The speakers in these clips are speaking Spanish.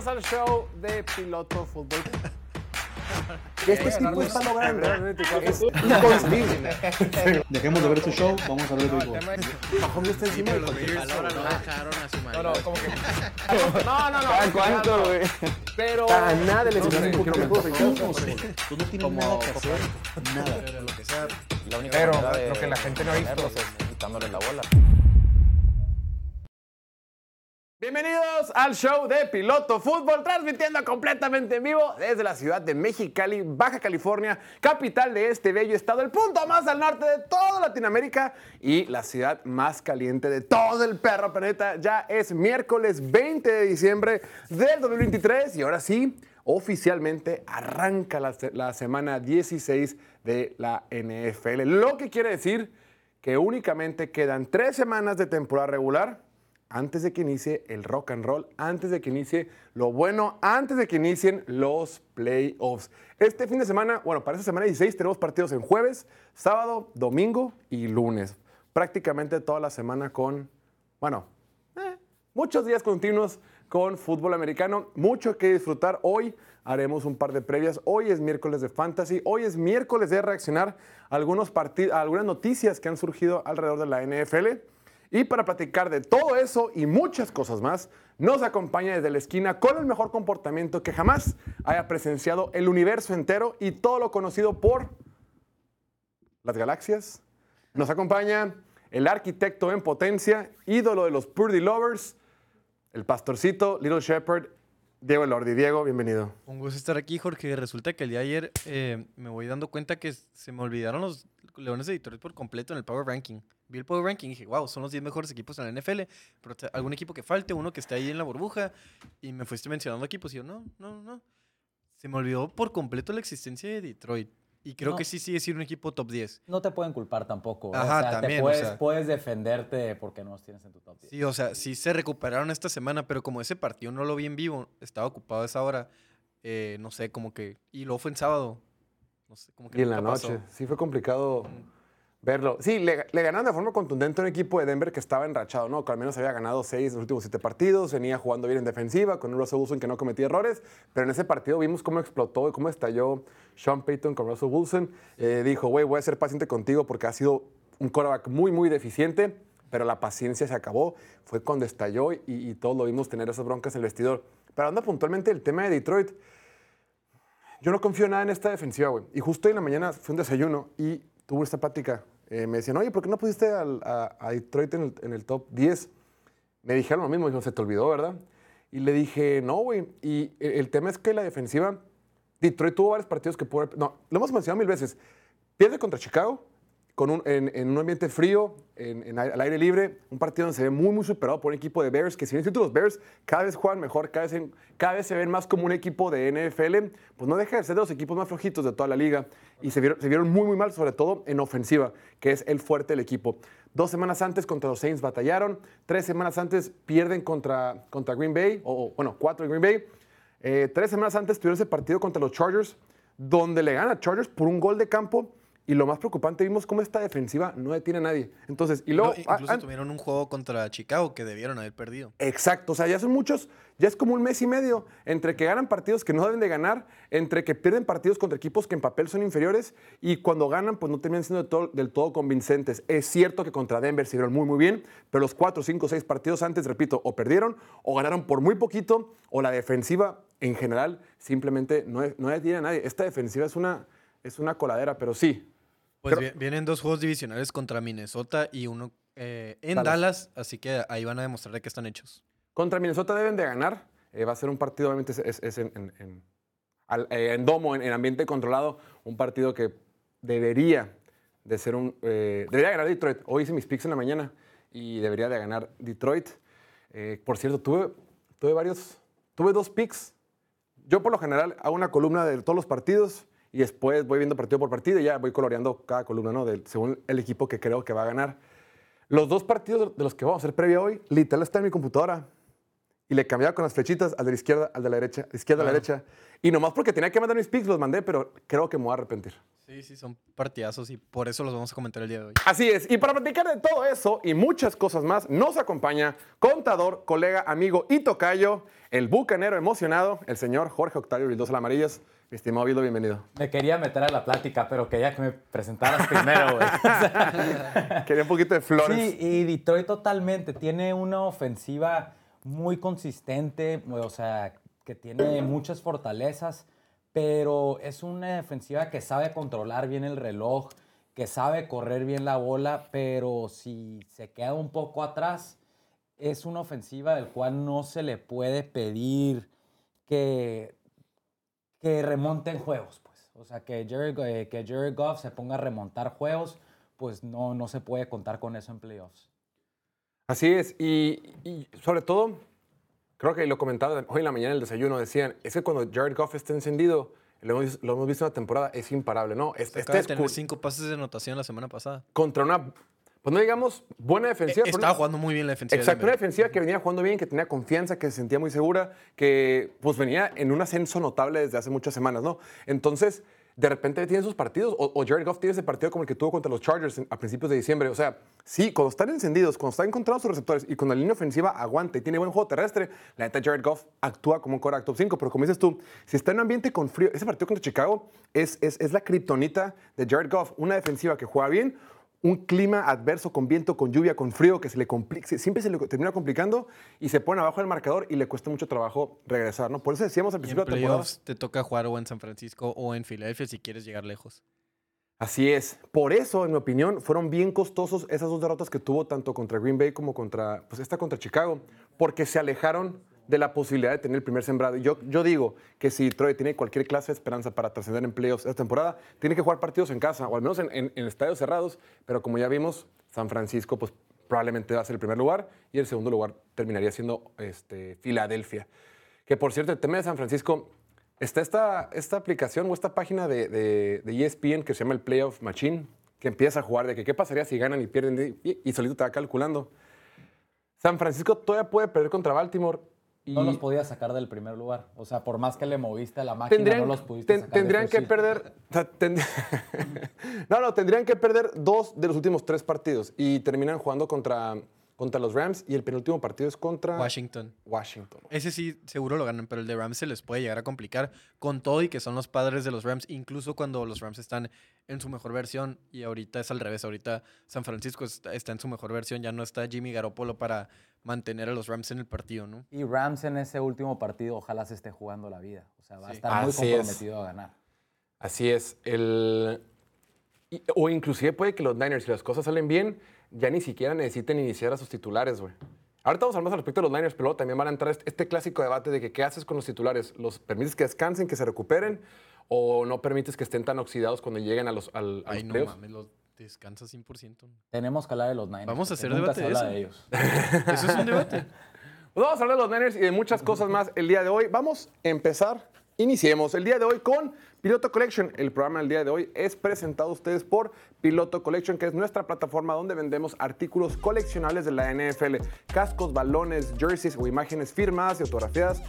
Bienvenidos al show de Piloto Fútbol. Este tipo está logrando es inconcebible. Dejemos de ver este show, vamos a ver el béisbol. Mahomes está encima de Los Bears ahora no dejaron a su No, marido. no, como que. No, no, no. ¿Cada cuánto, güey? Pero. Para nada le No sé, lesionaron un. ¿Cómo, güey? Tú no tienes nada que hacer. Nada. Pero lo que sea. La única Pero de lo que la gente no ha visto. quitándole la bola. Bienvenidos al show de Piloto Fútbol, transmitiendo completamente en vivo desde la ciudad de Mexicali, Baja California, capital de este bello estado, el punto más al norte de toda Latinoamérica y la ciudad más caliente de todo el perro planeta. Ya es miércoles 20 de diciembre del 2023 y ahora sí, oficialmente arranca la, la semana 16 de la NFL. Lo que quiere decir que únicamente quedan tres semanas de temporada regular antes de que inicie el rock and roll, antes de que inicie lo bueno, antes de que inicien los playoffs. Este fin de semana, bueno, para esta semana 16 tenemos partidos en jueves, sábado, domingo y lunes. Prácticamente toda la semana con, bueno, eh, muchos días continuos con fútbol americano, mucho que disfrutar. Hoy haremos un par de previas. Hoy es miércoles de fantasy. Hoy es miércoles de reaccionar algunos a algunas noticias que han surgido alrededor de la NFL. Y para platicar de todo eso y muchas cosas más, nos acompaña desde la esquina con el mejor comportamiento que jamás haya presenciado el universo entero y todo lo conocido por las galaxias. Nos acompaña el arquitecto en potencia, ídolo de los Purdy Lovers, el pastorcito, Little Shepherd, Diego Elordi. Diego, bienvenido. Un gusto estar aquí, Jorge. Resulta que el día de ayer eh, me voy dando cuenta que se me olvidaron los Leones de Detroit por completo en el Power Ranking. Vi el Power Ranking y dije, wow, son los 10 mejores equipos en la NFL, pero algún equipo que falte, uno que esté ahí en la burbuja, y me fuiste mencionando equipos y yo, no, no, no. Se me olvidó por completo la existencia de Detroit. Y creo No. que sí sigue siendo un equipo top 10. No te pueden culpar tampoco. ¿eh? Ajá, o sea, también, te o puedes, sea. puedes defenderte porque no los tienes en tu top 10. Sí, o sea, sí se recuperaron esta semana, pero como ese partido no lo vi en vivo, estaba ocupado a esa hora, eh, no sé, como que... Y luego fue en sábado. No sé, como que Y en la pasó. noche. Sí, fue complicado verlo. Sí, le, le ganaron de forma contundente a un equipo de Denver que estaba enrachado, ¿no? Que al menos había ganado seis de los últimos siete partidos, venía jugando bien en defensiva, con un Russell Wilson que no cometía errores, pero en ese partido vimos cómo explotó y cómo estalló Sean Payton con Russell Wilson. Eh, dijo, güey, voy a ser paciente contigo porque ha sido un quarterback muy, muy deficiente, pero la paciencia se acabó. Fue cuando estalló y, y todos lo vimos tener esas broncas en el vestidor. Pero anda puntualmente el tema de Detroit. Yo no confío nada en esta defensiva, güey. Y justo hoy en la mañana fui a un desayuno y tuve esta plática. Eh, me decían, oye, ¿por qué no pusiste al- a, Detroit en el, top 10? Me dijeron lo mismo, dijeron, se te olvidó, ¿verdad? Y le dije, no, güey. Y el, el tema es que la defensiva, Detroit tuvo varios partidos que pudo No, lo hemos mencionado mil veces. Pierde contra Chicago en, en un ambiente frío, en, en al aire libre, un partido donde se ve muy, muy superado por un equipo de Bears, que si bien es los Bears cada vez juegan mejor, cada vez, en- cada vez se ven más como un equipo de NFL, pues no deja de ser de los equipos más flojitos de toda la liga. Y se vieron, muy, muy mal, sobre todo en ofensiva, que es el fuerte del equipo. Dos semanas antes contra los Saints batallaron, tres semanas antes pierden contra, contra Green Bay, o bueno, cuatro de Green Bay. Eh, tres semanas antes tuvieron ese partido contra los Chargers, donde le ganan a Chargers por un gol de campo. Y lo más preocupante, vimos cómo esta defensiva no detiene a nadie. Entonces, y luego. No, incluso ah, ah, tuvieron un juego contra Chicago que debieron haber perdido. Exacto, o sea, ya son muchos, ya es como un mes y medio entre que ganan partidos que no deben de ganar, entre que pierden partidos contra equipos que en papel son inferiores y cuando ganan pues no terminan siendo del todo, del todo convincentes. Es cierto que contra Denver se vieron muy muy bien, pero los cuatro, cinco, seis partidos antes, repito, o perdieron o ganaron por muy poquito o la defensiva en general simplemente no, no detiene a nadie. Esta defensiva es una, es una coladera, pero sí. Pues vienen dos juegos divisionales contra Minnesota y uno eh, en Dallas. Dallas. así que ahí van a demostrar de qué están hechos. Contra Minnesota deben de ganar. Eh, va a ser un partido, obviamente, es, es- en, en- en- al- eh, en domo, en, en ambiente controlado. Un partido que debería de ser un... eh, debería ganar Detroit. Hoy hice mis picks en la mañana y debería de ganar Detroit. Eh, por cierto, tuve, tuve varios... Tuve dos picks. Yo, por lo general, hago una columna de todos los partidos y después voy viendo partido por partido y ya voy coloreando cada columna, ¿no? Según el equipo que creo que va a ganar. Los dos partidos de los que vamos a hacer previa hoy, literal está en mi computadora. Y le cambiaba con las flechitas al de la izquierda, al de la derecha, de izquierda a la derecha. Y nomás porque tenía que mandar mis picks, los mandé, pero creo que me voy a arrepentir. Sí, sí, son partidazos y por eso los vamos a comentar el día de hoy. Así es, y para platicar de todo eso y muchas cosas más, nos acompaña contador, colega, amigo y tocayo, el bucanero emocionado, el señor Jorge Octavio Vildosa Amarillas. Mi estimado Vildo, bienvenido. Me quería meter a la plática, pero quería que me presentaras primero, güey. Quería un poquito de flores. Sí, y Detroit totalmente. Tiene una ofensiva muy consistente, o sea, que tiene muchas fortalezas, pero es una defensiva que sabe controlar bien el reloj, que sabe correr bien la bola, pero si se queda un poco atrás, es una ofensiva del cual no se le puede pedir que, que remonten juegos, pues. O sea, que Jerry, eh, que Jerry Goff se ponga a remontar juegos, pues no, no se puede contar con eso en playoffs. Así es, y, y sobre todo, creo que lo comentaba hoy en la mañana en el desayuno, decían, es que cuando Jared Goff está encendido, lo hemos, lo hemos visto en la temporada, es imparable, ¿no? Este, Acaba de este tener es cu- cinco pases de anotación la semana pasada. contra una, pues no digamos buena defensiva. pero Estaba una- jugando muy bien la defensiva. de Exacto, una defensiva que venía jugando bien, que tenía confianza, que se sentía muy segura, que pues venía en un ascenso notable desde hace muchas semanas, ¿no? Entonces, de repente tiene sus partidos, o, o Jared Goff tiene ese partido como el que tuvo contra los Chargers en- a principios de diciembre. O sea, sí, cuando están encendidos, cuando están encontrados sus receptores y cuando la línea ofensiva aguanta y tiene buen juego terrestre, la neta Jared Goff actúa como un quarterback top 5. Pero como dices tú, si está en un ambiente con frío, ese partido contra Chicago es, es, es la kriptonita de Jared Goff, una defensiva que juega bien, un clima adverso con viento, con lluvia, con frío, que se le siempre se le termina complicando y se pone abajo del marcador y le cuesta mucho trabajo regresar, ¿no? Por eso decíamos al principio de temporada. te toca jugar o en San Francisco o en Filadelfia si quieres llegar lejos. Así es. Por eso, en mi opinión, fueron bien costosos esas dos derrotas que tuvo tanto contra Green Bay como contra, pues esta contra Chicago, porque se alejaron de la posibilidad de tener el primer sembrado. Yo, yo digo que si Detroit tiene cualquier clase de esperanza para trascender en playoffs esta temporada, tiene que jugar partidos en casa, o al menos en, en- en estadios cerrados, pero como ya vimos, San Francisco pues probablemente va a ser el primer lugar y el segundo lugar terminaría siendo este, Filadelfia. Que por cierto, el tema de San Francisco, está esta, esta aplicación o esta página de, de, de ESPN que se llama el Playoff Machine, que empieza a jugar de que qué pasaría si ganan y pierden y, y solito te va calculando. San Francisco todavía puede perder contra Baltimore. Y No los podías sacar del primer lugar. O sea, por más que le moviste a la máquina, tendrían, no los pudiste ten- sacar. tendrían que perder. no, no, tendrían que perder dos de los últimos tres partidos y terminan jugando contra, contra los Rams y el penúltimo partido es contra Washington. Washington. Ese sí, seguro lo ganan, pero el de Rams se les puede llegar a complicar con todo y que son los padres de los Rams, incluso cuando los Rams están en su mejor versión. Y ahorita es al revés. Ahorita San Francisco está, está en su mejor versión. Ya no está Jimmy Garoppolo para mantener a los Rams en el partido, ¿no? Y Rams en ese último partido, ojalá se esté jugando la vida. O sea, va a estar muy es. comprometido a ganar. Así es. El, o inclusive puede que los Niners, si las cosas salen bien, ya ni siquiera necesiten iniciar a sus titulares, güey. Ahorita vamos a hablar más al respecto de los Niners, pero luego también van a entrar este, este clásico debate de que qué haces con los titulares. ¿Los permites que descansen, que se recuperen? ¿O no permites que estén tan oxidados cuando lleguen a los, al, a Ay, los no playoffs? mames, los descansa 100%. Tenemos que hablar de los Niners. Vamos a hacer nunca debate se de habla eso. de ellos. Eso es un debate. Pues vamos a hablar de los Niners y de muchas cosas más el día de hoy. Vamos a empezar. Iniciemos el día de hoy con Piloto Collection. El programa del día de hoy es presentado a ustedes por Piloto Collection, que es nuestra plataforma donde vendemos artículos coleccionables de la NFL. Cascos, balones, jerseys o imágenes firmadas y autografiadas,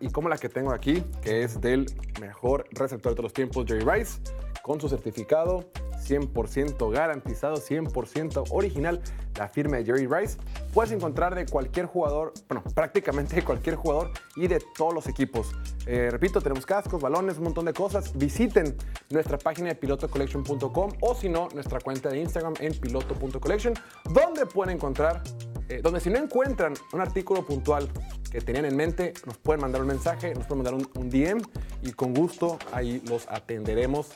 y como la que tengo aquí, que es del mejor receptor de todos los tiempos, Jerry Rice, con su certificado 100% garantizado, 100% original, la firma de Jerry Rice. Puedes encontrar de cualquier jugador, bueno, prácticamente de cualquier jugador y de todos los equipos. Eh, repito, tenemos cascos, balones, un montón de cosas. Visiten nuestra página de pilotocollection.com o si no, nuestra cuenta de Instagram en piloto.collection, donde pueden encontrar, eh, donde si no encuentran un artículo puntual que tenían en mente, nos pueden mandar un mensaje, nos pueden mandar un, un DM y con gusto ahí los atenderemos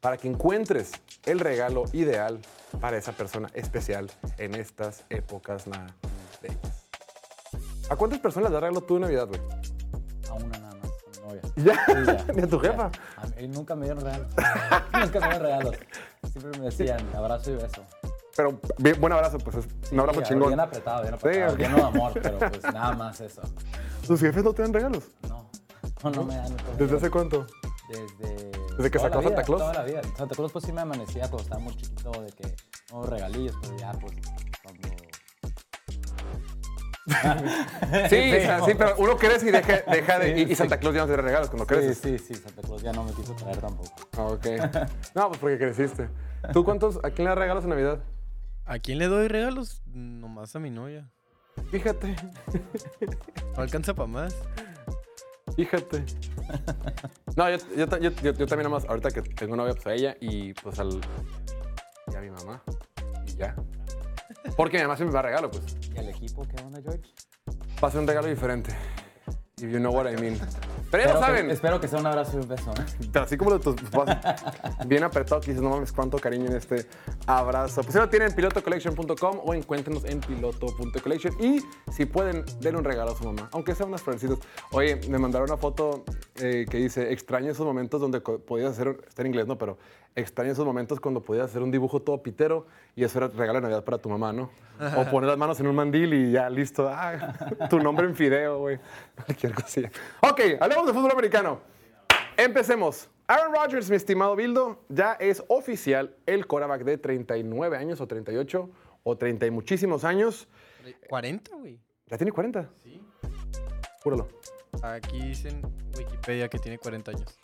para que encuentres el regalo ideal para esa persona especial en estas épocas navideñas. ¿A cuántas personas le das regalo tú de Navidad, güey? A una nada más, a mi novia. Ya. ¿Ni a tu jefa? A mí nunca me dieron regalos. nunca me dieron regalos. Siempre me decían abrazo y beso. Pero bien, buen abrazo, pues es un abrazo Sí, chingón. Bien apretado, bien apretado. Lleno de amor, pero pues nada más eso. ¿Tus jefes no te dan regalos? No, no, no me dan. otros ¿Desde hace regalos. cuánto? Desde. ¿Desde que sacó vida, Santa Claus? Toda la vida. Santa Claus, pues sí me amanecía cuando estaba muy chiquito, de que. No, regalillos, pero ya, pues. Cuando. Sí, o sea, sí, pero uno crece y deja, deja de. Y, y Santa Claus ya no te da regalos cuando Sí, creces. sí, sí, Santa Claus ya no me quiso traer tampoco. Ah, Ok. No, pues porque creciste. ¿Tú cuántos, a quién le das regalos en Navidad? ¿A quién le doy regalos? Nomás a mi novia. Fíjate, No alcanza para más. fíjate. No, yo, yo, ta- yo, yo- yo también nomás, ahorita que tengo novia, pues a ella y pues al... Y a mi mamá. Y ya. Porque mi mamá siempre me da regalo, pues. ¿Y el equipo qué onda, George? Va a ser un regalo diferente. If you know what I mean. Pero ya lo saben. espero que sea un abrazo y un beso, ¿eh? Así como lo de tus papás, bien apretado, que dices, no mames, cuánto cariño en este abrazo. Pues si lo tienen en pilotocollection.com o encuéntrenos en piloto.collection. Y si pueden, denle un regalo a su mamá, aunque sea unas florecitas. Oye, me mandaron una foto eh, que dice, extraño esos momentos donde podías hacer, está en inglés, ¿no? Pero extraño esos momentos cuando podías hacer un dibujo todo pitero y eso era regalo de Navidad para tu mamá, ¿no? O poner las manos en un mandil y ya, listo. Ah, tu nombre en fideo, güey. Cualquier cosilla. Ok, hablemos de fútbol americano. Empecemos. Aaron Rodgers, mi estimado Bildo, ya es oficial el quarterback de 39 años o 38 o 30 y muchísimos años. 40, güey. ¿Ya tiene 40? Sí. Júralo. Aquí dice en Wikipedia que tiene 40 años.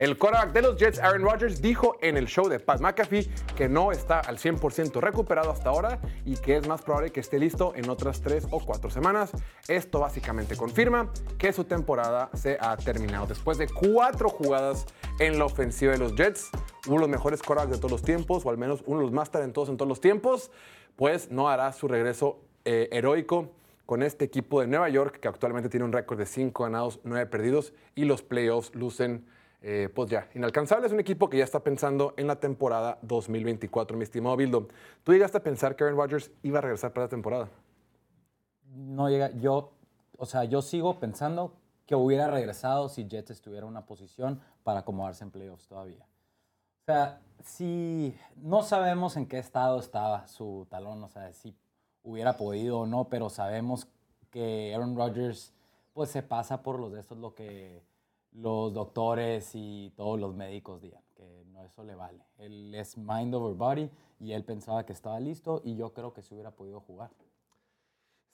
El quarterback de los Jets, Aaron Rodgers, dijo en el show de Pat McAfee que no está al 100% recuperado hasta ahora y que es más probable que esté listo en otras tres o cuatro semanas. Esto básicamente confirma que su temporada se ha terminado. Después de cuatro jugadas en la ofensiva de los Jets, uno de los mejores quarterbacks de todos los tiempos, o al menos uno de los más talentosos en todos los tiempos, pues no hará su regreso eh, heroico con este equipo de Nueva York, que actualmente tiene un récord de 5 ganados, 9 perdidos, y los playoffs lucen, eh, pues ya, inalcanzables. Un equipo que ya está pensando en la temporada 2024, mi estimado Bildo. ¿Tú llegaste a pensar que Aaron Rodgers iba a regresar para la temporada? No llega, yo, o sea, yo sigo pensando que hubiera regresado si Jets estuviera en una posición para acomodarse en playoffs todavía. O sea, si no sabemos en qué estado estaba su talón, o sea, si hubiera podido o no, pero sabemos que Aaron Rodgers pues se pasa por los de estos lo que los doctores y todos los médicos digan, que no eso le vale. Él es mind over body y él pensaba que estaba listo y yo creo que se hubiera podido jugar.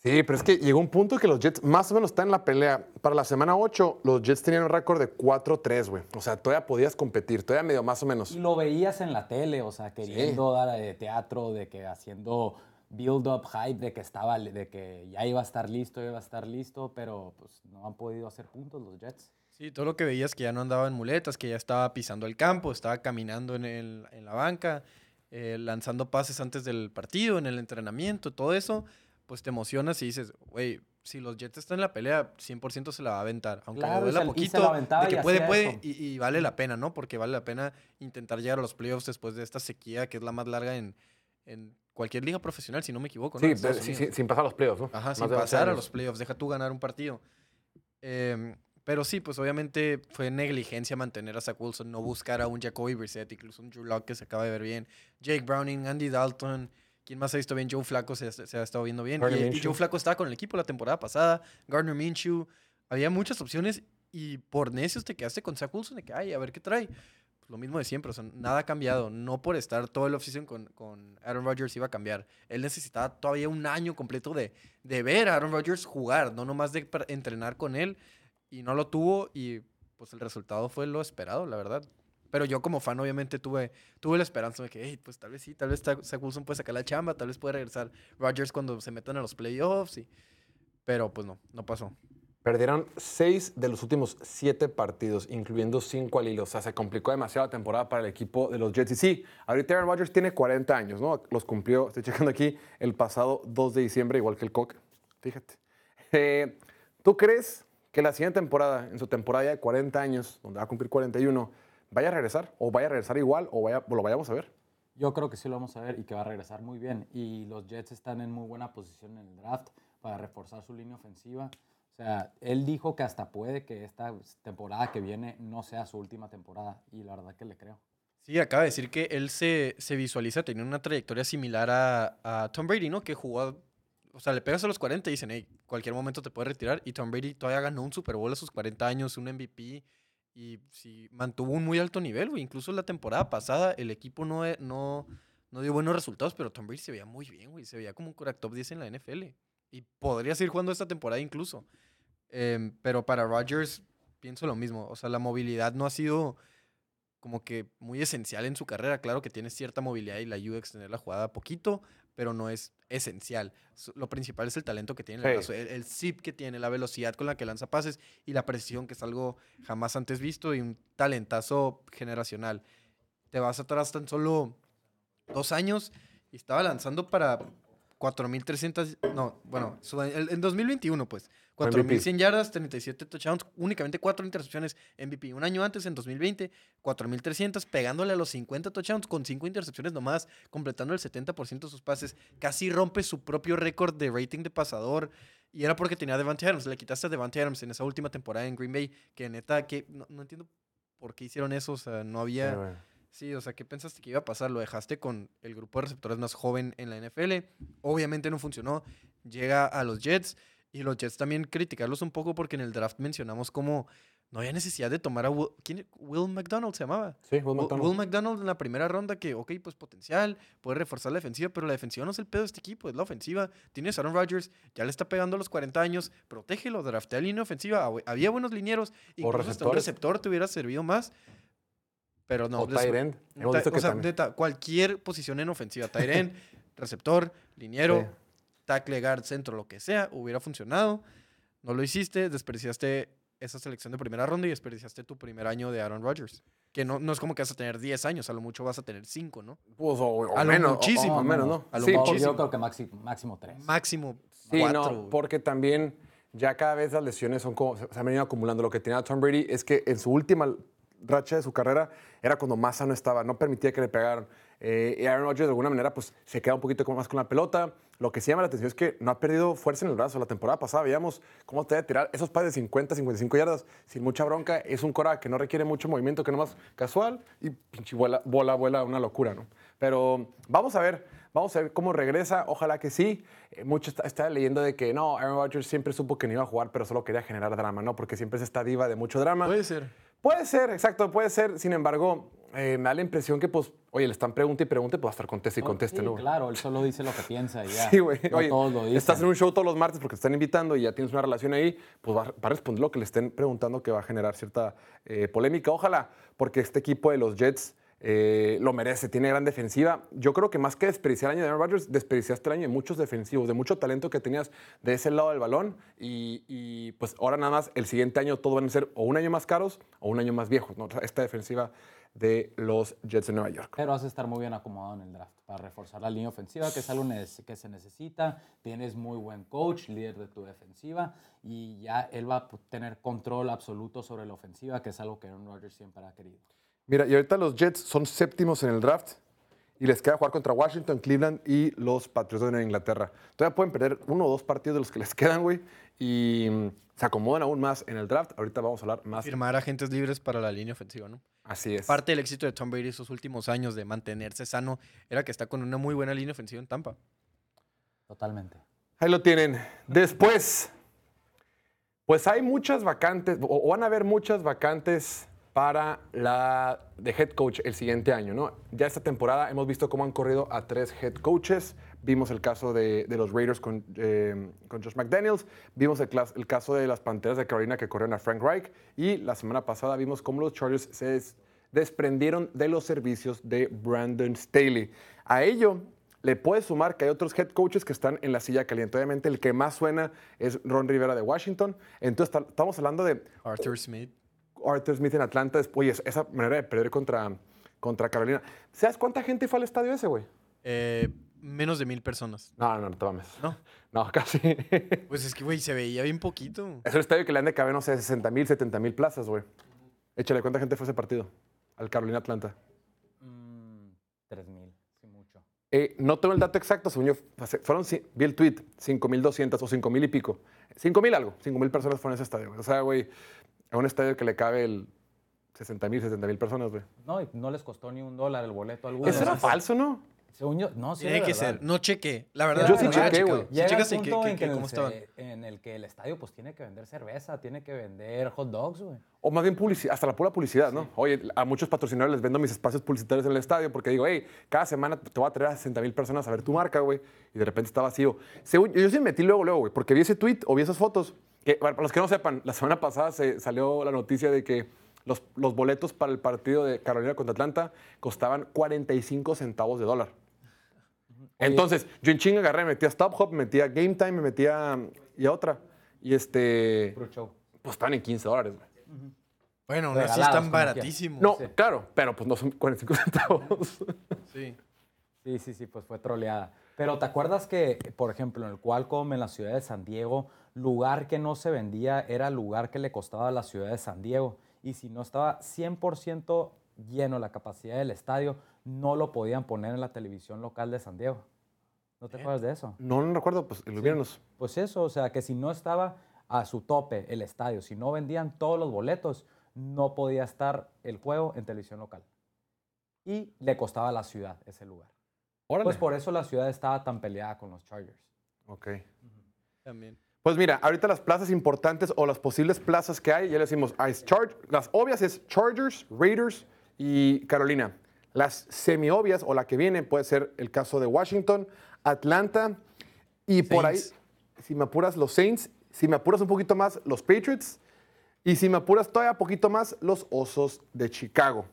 Sí, pero es que llegó un punto que los Jets más o menos están en la pelea. Para la semana 8, los Jets tenían un récord de 4-3, güey. O sea, todavía podías competir, todavía medio más o menos. Y lo veías en la tele, o sea, queriendo dar de teatro, de que haciendo build-up hype, de que estaba, de que ya iba a estar listo, iba a estar listo, pero pues no han podido hacer puntos los Jets. Sí, todo lo que veías que ya no andaba en muletas, que ya estaba pisando el campo, estaba caminando en, el- en la banca, eh, lanzando pases antes del partido, en el entrenamiento, todo eso, pues te emocionas y dices, güey, si los Jets están en la pelea, 100% se la va a aventar. Aunque Claro, le duela poquito, de que y puede, puede, y, y vale la pena, ¿no? Porque vale la pena intentar llegar a los playoffs después de esta sequía, que es la más larga en, en cualquier liga profesional, si no me equivoco, ¿no? Sí, sí, sin pasar a los playoffs, ¿no? Ajá, Más sin de 12 pasar a los playoffs. Deja tú ganar un partido. Em, pero sí, pues obviamente fue negligencia mantener a Zach Wilson, no buscar a un Jacoby Brissett, incluso un Drew Lock que se acaba de ver bien. Jake Browning, Andy Dalton. ¿Quién más ha visto bien? Joe Flacco se, se ha estado viendo bien. Gardner Y, y Minshew. Joe Flacco estaba con el equipo la temporada pasada. Gardner Minshew. Había muchas opciones y por necios te quedaste con Zach Wilson de que, ay, a ver qué trae. Lo mismo de siempre, o sea, nada ha cambiado. No por estar todo el offseason con, con Aaron Rodgers iba a cambiar. Él necesitaba todavía un año completo de, de ver a Aaron Rodgers jugar, no nomás de entrenar con él. Y no lo tuvo y pues el resultado fue lo esperado, la verdad. Pero yo como fan obviamente tuve, tuve la esperanza de que, hey, pues tal vez sí, tal vez Zach Wilson puede sacar la chamba, tal vez puede regresar Rodgers cuando se metan a los playoffs. Y... Pero pues no, no pasó. Perdieron seis de los últimos siete partidos, incluyendo cinco al hilo. O sea, se complicó demasiado la temporada para el equipo de los Jets. Y sí, ahorita Aaron Rodgers tiene 40 años, ¿no? Los cumplió, estoy checando aquí, el pasado 2 de diciembre, igual que el Coque. Fíjate. Eh, ¿Tú crees que la siguiente temporada, en su temporada ya de 40 años, donde va a cumplir 41, vaya a regresar? ¿O vaya a regresar igual? ¿O, vaya, o lo vayamos a ver? Yo creo que sí lo vamos a ver y que va a regresar muy bien. Y los Jets están en muy buena posición en el draft para reforzar su línea ofensiva. Sea, él dijo que hasta puede que esta temporada que viene no sea su última temporada. Y la verdad que le creo. Sí, acaba de decir que él se, se visualiza teniendo una trayectoria similar a, a Tom Brady, ¿no? Que jugó, o sea, le pegas a los 40 y dicen, hey, cualquier momento te puedes retirar. Y Tom Brady todavía ganó un Super Bowl a sus 40 años, un MVP. Y sí, mantuvo un muy alto nivel, güey. Incluso la temporada pasada el equipo no, e- no, no dio buenos resultados, pero Tom Brady se veía muy bien, güey. Se veía como un quarterback top 10 en la NFL. Y podría seguir jugando esta temporada incluso. Em, pero para Rodgers pienso lo mismo. O sea, la movilidad no ha sido como que muy esencial en su carrera. Claro que tiene cierta movilidad y la ayuda a extender la jugada poquito, pero no es esencial. Lo principal es el talento que tiene, en el, Sí. el, el zip que tiene, la velocidad con la que lanza pases y la precisión, que es algo jamás antes visto y un talentazo generacional. Te vas atrás tan solo dos años y estaba lanzando para 4.300, no, bueno, en 2021 pues, 4.100 yardas, 37 touchdowns, únicamente 4 intercepciones MVP. Un año antes, en 2020, 4.300, pegándole a los 50 touchdowns con 5 intercepciones nomás, completando el 70% de sus pases. Casi rompe su propio récord de rating de pasador. Y era porque tenía a Devante Adams. Le quitaste a Devante Adams en esa última temporada en Green Bay, que neta, que no, no entiendo por qué hicieron eso. O sea, no había... Sí, o sea, ¿qué pensaste que iba a pasar? Lo dejaste con el grupo de receptores más joven en la NFL. Obviamente no funcionó. Llega a los Jets. Y los Jets también criticarlos un poco porque en el draft mencionamos como no había necesidad de tomar a Will, ¿quién? Will McDonald se llamaba. Sí, Will McDonald. Will McDonald en la primera ronda que, ok, pues potencial, puede reforzar la defensiva, pero la defensiva no es el pedo de este equipo, es la ofensiva. Tienes a Aaron Rodgers, ya le está pegando a los 40 años, protégelo, draftea línea ofensiva. hab- Había buenos linieros, incluso hasta un receptor te hubiera servido más. Pero no, o end. Ta- visto o sea, neta, cualquier posición en ofensiva, tight end, receptor, liniero, Sí. Tackle, guard, centro, lo que sea, hubiera funcionado. No lo hiciste, desperdiciaste esa selección de primera ronda y desperdiciaste tu primer año de Aaron Rodgers. Que no, no es como que vas a tener 10 años, a lo mucho vas a tener 5, ¿no? Pues, o, o A lo menos, o- muchísimo. o menos, ¿no? A lo Sí, muchísimo. Yo creo que máximo, máximo tres. Máximo Sí, 4. no, porque también ya cada vez las lesiones son como, se han venido acumulando. Lo que tenía Tom Brady es que en su última racha de su carrera era cuando más sano estaba, no permitía que le pegaran. Eh, y Aaron Rodgers de alguna manera pues se queda un poquito más con la pelota. Lo que sí llama la atención es que no ha perdido fuerza en el brazo. La temporada pasada veíamos cómo te a tirar esos pases de 50, 55 yardas sin mucha bronca. Es un cora que no requiere mucho movimiento, que nomás casual y pinche bola, bola, vuela, una locura, ¿no? Pero vamos a ver, vamos a ver cómo regresa. Ojalá que sí. Eh, mucho está, está leyendo de que no, Aaron Rodgers siempre supo que no iba a jugar, pero solo quería generar drama, ¿no? Porque siempre es esta diva de mucho drama. Puede ser. Puede ser, exacto, puede ser. Sin embargo, eh, me da la impresión que, pues, oye, le están pregunte y pregunte, pues va a estar conteste y conteste, Sí, ¿no? güey? claro, él solo dice lo que piensa y ya. Sí, güey. No Oye, todos lo dicen. estás en un show todos los martes porque te están invitando y ya tienes una relación ahí, pues va, va a responder lo que le estén preguntando que va a generar cierta eh, polémica. Ojalá, porque este equipo de los Jets eh, lo merece, tiene gran defensiva. Yo creo que más que desperdiciar el año de Aaron Rodgers, desperdiciaste el año de muchos defensivos, de mucho talento que tenías de ese lado del balón y, pues ahora nada más el siguiente año todos van a ser o un año más caros o un año más viejos, Esta defensiva de los Jets de Nueva York. Pero vas a estar muy bien acomodado en el draft para reforzar la línea ofensiva, que es algo que se necesita. Tienes muy buen coach, líder de tu defensiva, y ya él va a tener control absoluto sobre la ofensiva, que es algo que Aaron Rodgers siempre ha querido. Mira, y ahorita los Jets son séptimos en el draft y les queda jugar contra Washington, Cleveland y los Patriots de Nueva Inglaterra. Todavía pueden perder uno o dos partidos de los que les quedan, güey, y mm, se acomodan aún más en el draft. Ahorita vamos a hablar más. Firmar agentes libres para la línea ofensiva, ¿no? Así es. Parte del éxito de Tom Brady esos últimos años de mantenerse sano era que está con una muy buena línea ofensiva en Tampa. Totalmente. Ahí lo tienen. Después, pues hay muchas vacantes, o van a haber muchas vacantes para la de head coach el siguiente año, ¿no? Ya esta temporada hemos visto cómo han corrido a tres head coaches. Vimos el caso de, los Raiders con, eh, Josh McDaniels, vimos el, caso de las Panteras de Carolina que corrieron a Frank Reich y la semana pasada vimos cómo los Chargers se des- desprendieron de los servicios de Brandon Staley. A ello le puedes sumar que hay otros head coaches que están en la silla caliente. Obviamente el que más suena es Ron Rivera de Washington. Entonces ta- estamos hablando de Arthur Smith. Arthur Smith en Atlanta. Después, oye, esa manera de perder contra, contra Carolina. ¿Sabes cuánta gente fue al estadio ese, güey? Eh, menos de mil personas. No, no, no te mames. No. No, casi. Pues es que, güey, se veía bien poquito. es un estadio que le han de caber, no sé, 60 mil, 70 mil plazas, güey. Échale, ¿cuánta gente fue ese partido? Al Carolina Atlanta. Mm, 3.000, sí mucho. Eh, no tengo el dato exacto, según yo, fueron, vi el tweet, 5.200 o 5.000 y pico. 5.000 algo, 5.000 personas fueron a ese estadio. güey. O sea, güey, a un estadio que le cabe el 60.000, 70.000 personas, güey. No, y no les costó ni un dólar el boleto a algunos. Eso era falso, ¿no? Según yo, no, sí, Tiene que verdad. ser. No chequé. La verdad. Yo sí chequé, güey. El checaste punto que- en, que- el, se- en el que el estadio pues tiene que vender cerveza, tiene que vender hot dogs, güey. O más bien publicidad, hasta la pura publicidad, ¿no? Oye, a muchos patrocinadores les vendo mis espacios publicitarios en el estadio porque digo, hey, cada semana te voy a traer a 60 mil personas a ver tu marca, güey. Y de repente está vacío. Según- yo sí me metí luego, luego, güey, porque vi ese tweet o vi esas fotos. Que, bueno, para los que no sepan, la semana pasada se salió la noticia de que los, los boletos para el partido de Carolina contra Atlanta costaban 45 centavos de dólar. Entonces, yo en chinga agarré, me metí a Stop Hop, me metí a Game Time, me metí a, y a otra. Y este, pues están en 15 dólares, güey. Bueno, así Regalados, están baratísimos. No, Sí. claro, pero pues no son 45 centavos. Sí. Sí, sí, sí, pues fue troleada. Pero ¿te acuerdas que, por ejemplo, en el Qualcomm, en la ciudad de San Diego, lugar que no se vendía era el lugar que le costaba a la ciudad de San Diego? Y si no estaba 100% lleno la capacidad del estadio, no lo podían poner en la televisión local de San Diego. ¿No te acuerdas de eso? No, no recuerdo, pues ilumínanos. Pues eso, o sea, que si no estaba a su tope el estadio, si no vendían todos los boletos, no podía estar el juego en televisión local. Y le costaba a la ciudad ese lugar. Órale. Pues por eso la ciudad estaba tan peleada con los Chargers. Ok. También. Pues mira, ahorita las plazas importantes o las posibles plazas que hay, ya le decimos, hay Char- las obvias es Chargers, Raiders y Carolina. Las semi-obvias o la que viene puede ser el caso de Washington, Atlanta y por ahí, si me apuras, los Saints, si me apuras un poquito más, los Patriots y si me apuras todavía poquito más, los Osos de Chicago.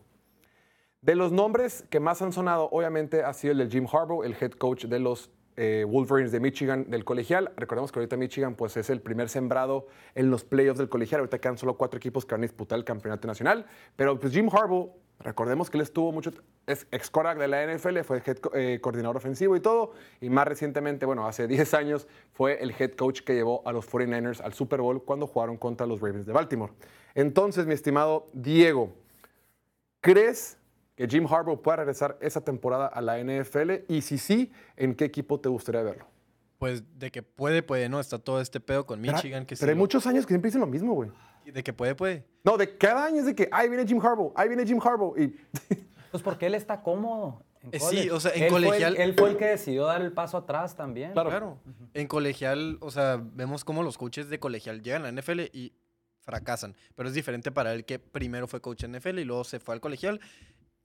De los nombres que más han sonado, obviamente, ha sido el de Jim Harbaugh, el head coach de los eh, Wolverines de Michigan del colegial. Recordemos que ahorita Michigan pues, es el primer sembrado en los playoffs del colegial. Ahorita quedan solo cuatro equipos que van a disputar el campeonato nacional. Pero pues, Jim Harbaugh, recordemos que él estuvo mucho, es ex quarterback de la NFL, fue eh, coordinador ofensivo y todo. Y más recientemente, bueno, hace 10 años, fue el head coach que llevó a los 49ers al Super Bowl cuando jugaron contra los Ravens de Baltimore. Entonces, mi estimado Diego, ¿Crees que Jim Harbaugh pueda regresar esa temporada a la NFL? Y si sí, ¿en qué equipo te gustaría verlo? Pues de que puede, puede, ¿no? Está todo este pedo con Michigan. que Pero hay muchos años que siempre dicen lo mismo, güey. De que puede, puede. No, de cada año es de que, ahí viene Jim Harbaugh, ahí viene Jim Harbaugh. Y Pues porque él está cómodo. en sí, o sea, en Él fue el- colegial- él fue el que decidió dar el paso atrás también. Claro. En colegial, o sea, vemos cómo los coaches de colegial llegan a la NFL y fracasan. Pero es diferente para él que primero fue coach en NFL y luego se fue al colegial.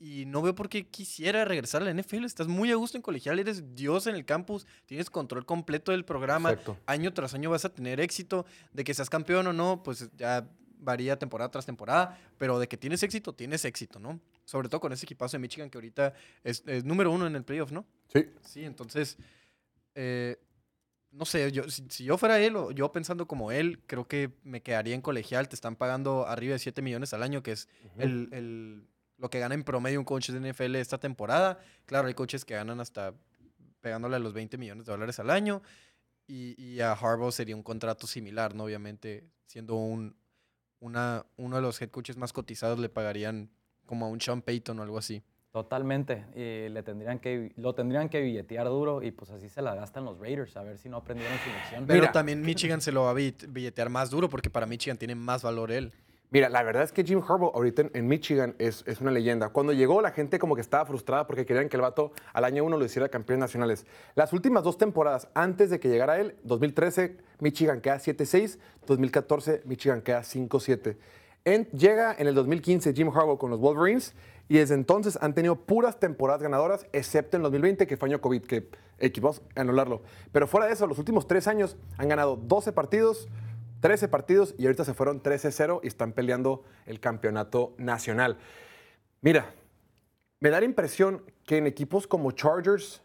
Y no veo por qué quisiera regresar a la NFL. Estás muy a gusto en colegial, eres Dios en el campus, tienes control completo del programa. Exacto. Año tras año vas a tener éxito. De que seas campeón o no, pues ya varía temporada tras temporada. Pero de que tienes éxito, tienes éxito, ¿no? Sobre todo con ese equipazo de Michigan que ahorita es, es número uno en el playoff, ¿no? sí, Sí, entonces, eh, no sé, yo, si, si yo fuera él o yo pensando como él, creo que me quedaría en colegial. Te están pagando arriba de 7 millones al año, que es el, el- lo que gana en promedio un coach de NFL esta temporada. Claro, hay coaches que ganan hasta pegándole a los 20 millones de dólares al año. Y, y a Harbaugh sería un contrato similar, ¿no? Obviamente, siendo un, una, uno de los head coaches más cotizados, le pagarían como a un Sean Payton o algo así. Totalmente. Y le tendrían que, lo tendrían que billetear duro y pues así se la gastan los Raiders, a ver si no aprendieron su lección. Pero Mira. también Michigan se lo va a billet- billetear más duro porque para Michigan tiene más valor él. Mira, la verdad es que Jim Harbaugh ahorita en, Michigan es, es una leyenda. Cuando llegó la gente como que estaba frustrada porque querían que el vato al año uno lo hiciera campeón nacionales. Las últimas dos temporadas antes de que llegara él, 2013 Michigan queda 7-6, 2014 Michigan queda 5-7. En- llega en el 2015 Jim Harbaugh con los Wolverines y desde entonces han tenido puras temporadas ganadoras, excepto en 2020 que fue año COVID, que equipos anularlo. Pero fuera de eso, los últimos tres años han ganado 12 partidos, 13 partidos y ahorita se fueron 13-0 y están peleando el campeonato nacional. Mira, me da la impresión que en equipos como Chargers,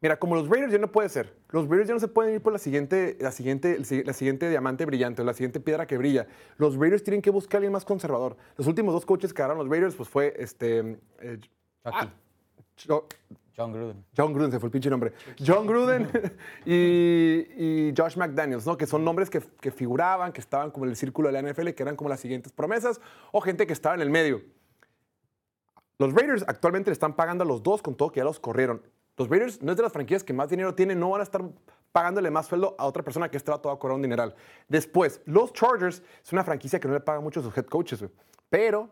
mira, como los Raiders ya no puede ser. Los Raiders ya no se pueden ir por la siguiente, la siguiente, la siguiente diamante brillante o la siguiente piedra que brilla. Los Raiders tienen que buscar a alguien más conservador. Los últimos dos coaches que agarraron los Raiders pues fue este, eh, Chucky, Jo- John Gruden. John Gruden, se fue el pinche nombre. John Gruden y, y Josh McDaniels, ¿no? Que son nombres que, que figuraban, que estaban como en el círculo de la NFL, que eran como las siguientes promesas, o gente que estaba en el medio. Los Raiders actualmente le están pagando a los dos con todo que ya los corrieron. Los Raiders no es de las franquicias que más dinero tienen, no van a estar pagándole más sueldo a otra persona que vato va a un dineral. Después, los Chargers es una franquicia que no le paga mucho a sus head coaches. Pero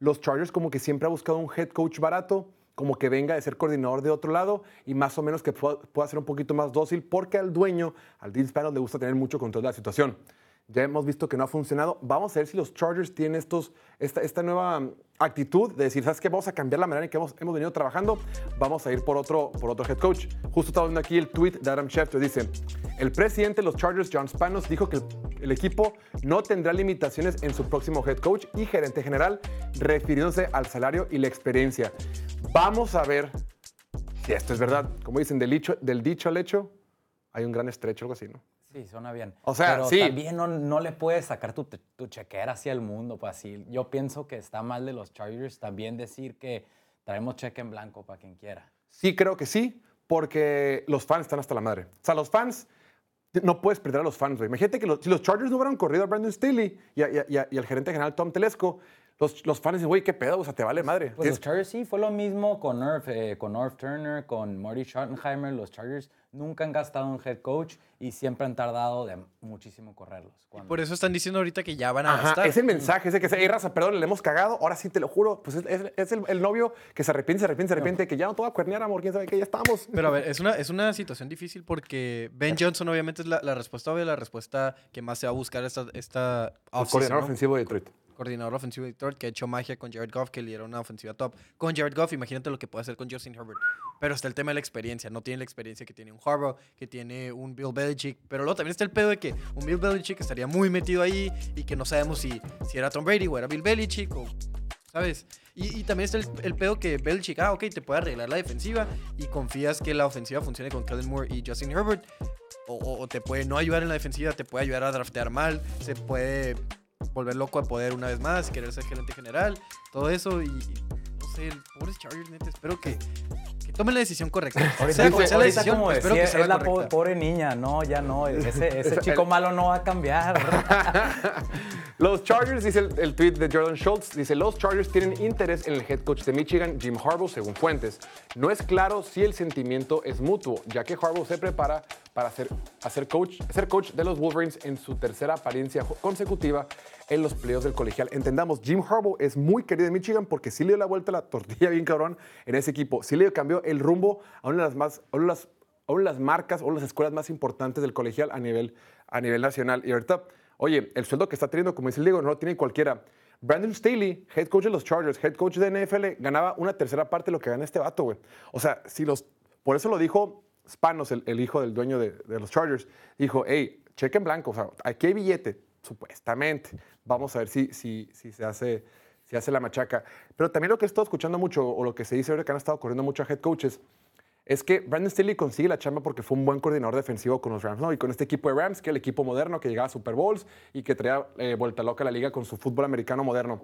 los Chargers como que siempre ha buscado un head coach barato como que venga de ser coordinador de otro lado y más o menos que pueda, ser un poquito más dócil porque al dueño, al Dean Spanos, le gusta tener mucho control de la situación. Ya hemos visto que no ha funcionado. Vamos a ver si los Chargers tienen estos, esta, esta nueva mm, actitud de decir, ¿sabes qué? Vamos a cambiar la manera en que hemos, hemos venido trabajando. Vamos a ir por otro, por otro head coach. Justo estaba viendo aquí el tweet de Adam Schefter. Dice, el presidente de los Chargers, John Spanos, dijo que el, el equipo no tendrá limitaciones en su próximo head coach y gerente general, refiriéndose al salario y la experiencia. Vamos a ver si esto es verdad. Como dicen, del dicho, del dicho al hecho, hay un gran estrecho, algo así, ¿no? Sí, suena bien. O sea, Pero sí. también no, no le puedes sacar tu, tu chequera hacia el mundo, pues así. Yo pienso que está mal de los Chargers también decir que traemos cheque en blanco para quien quiera. Sí, creo que sí, porque los fans están hasta la madre. O sea, los fans, no puedes perder a los fans, güey. Imagínate que los- si los Chargers no hubieran corrido a Brandon Staley y, y al gerente general Tom Telesco, los, los fans dicen, güey, qué pedo, o sea, te vale madre. Pues los Chargers sí, fue lo mismo con Nerf, eh, con North Turner, con Marty Schottenheimer. Los Chargers nunca han gastado un head coach y siempre han tardado de muchísimo correrlos. Cuando- Por eso están diciendo ahorita que ya van a Ajá, gastar. es el mensaje, ese que se, hey, raza, perdón, le hemos cagado, ahora sí te lo juro. Pues es, es- es el, el novio que se arrepiente, se arrepiente, se arrepiente, que ya no te voy a cuernear, amor, quién sabe que ya estamos. Pero a ver, es una, es una situación difícil porque Ben Johnson obviamente es la, la respuesta obvia, la respuesta que más se va a buscar esta, esta El coordinador ¿no? ofensivo de Detroit. Coordinador ofensivo de Detroit, que ha hecho magia con Jared Goff, que lidera una ofensiva top. Con Jared Goff, imagínate lo que puede hacer con Justin Herbert. Pero está el tema de la experiencia. No tiene la experiencia que tiene un Harbaugh, que tiene un Bill Belichick. Pero luego también está el pedo de que un Bill Belichick estaría muy metido ahí y que no sabemos si, si era Tom Brady o era Bill Belichick o... ¿Sabes? Y, y también está el, el pedo que Belichick, ah, ok, te puede arreglar la defensiva y confías que la ofensiva funcione con Kellen Moore y Justin Herbert. O, o- o te puede no ayudar en la defensiva, te puede ayudar a draftear mal, se puede volver loco a poder una vez más, querer ser gerente general, todo eso y, sé, el pobres Chargers, neta, espero que, que tomen la decisión correcta. sea cual sea la Ahorita, decisión, como espero decía, que sea es la correcta. pobre niña, no, ya no, ese, chico malo no va a cambiar. Los Chargers, dice el, el tweet de Jordan Schultz, dice, los Chargers tienen interés en el head coach de Michigan, Jim Harbaugh, según fuentes. No es claro si el sentimiento es mutuo, ya que Harbaugh se prepara para ser, hacer coach, ser coach de los Wolverines en su tercera apariencia consecutiva en los playoffs del colegial. Entendamos, Jim Harbaugh es muy querido en Michigan porque sí le dio la vuelta a la tortilla bien cabrón en ese equipo. Sí le cambió el rumbo a una de las más... a una de las a una de las marcas o las escuelas más importantes del colegial a nivel, a nivel nacional. Y ahorita, oye, el sueldo que está teniendo, como dice el Diego, no lo tiene cualquiera. Brandon Staley, head coach de los Chargers, head coach de NFL, ganaba una tercera parte de lo que gana este vato, güey. O sea, si los, por eso lo dijo Spanos, el, hijo del dueño de, de los Chargers. Dijo, hey, cheque en blanco, o sea, aquí hay billete, supuestamente. Vamos a ver si, si, si se hace si hace la machaca. Pero también lo que he estado escuchando mucho, o lo que se dice ahora que han estado corriendo mucho a head coaches, es que Brandon Staley consigue la chamba porque fue un buen coordinador defensivo con los Rams, ¿no? Y con este equipo de Rams, que es el equipo moderno que llegaba a Super Bowls y que traía eh, vuelta loca a la liga con su fútbol americano moderno.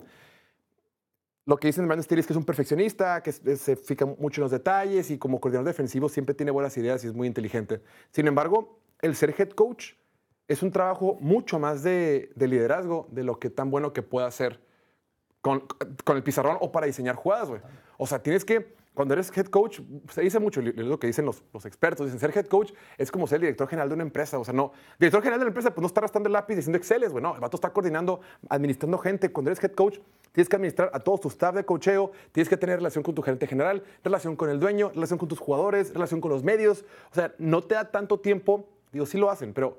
Lo que dicen de Brandon Staley es que es un perfeccionista, que se fija mucho en los detalles y como coordinador defensivo siempre tiene buenas ideas y es muy inteligente. Sin embargo, el ser head coach es un trabajo mucho más de, de liderazgo de lo que tan bueno que pueda hacer con, el pizarrón o para diseñar jugadas, güey. O sea, tienes que, cuando eres head coach, se dice mucho, es lo que dicen los, expertos, dicen, ser head coach es como ser el director general de una empresa. O sea, no, director general de la empresa, pues no está arrastrando el lápiz diciendo Exceles, güey. No, el vato está coordinando, administrando gente. Cuando eres head coach, tienes que administrar a todos tu staff de cocheo, tienes que tener relación con tu gerente general, relación con el dueño, relación con tus jugadores, relación con los medios. O sea, no te da tanto tiempo, digo, sí lo hacen, pero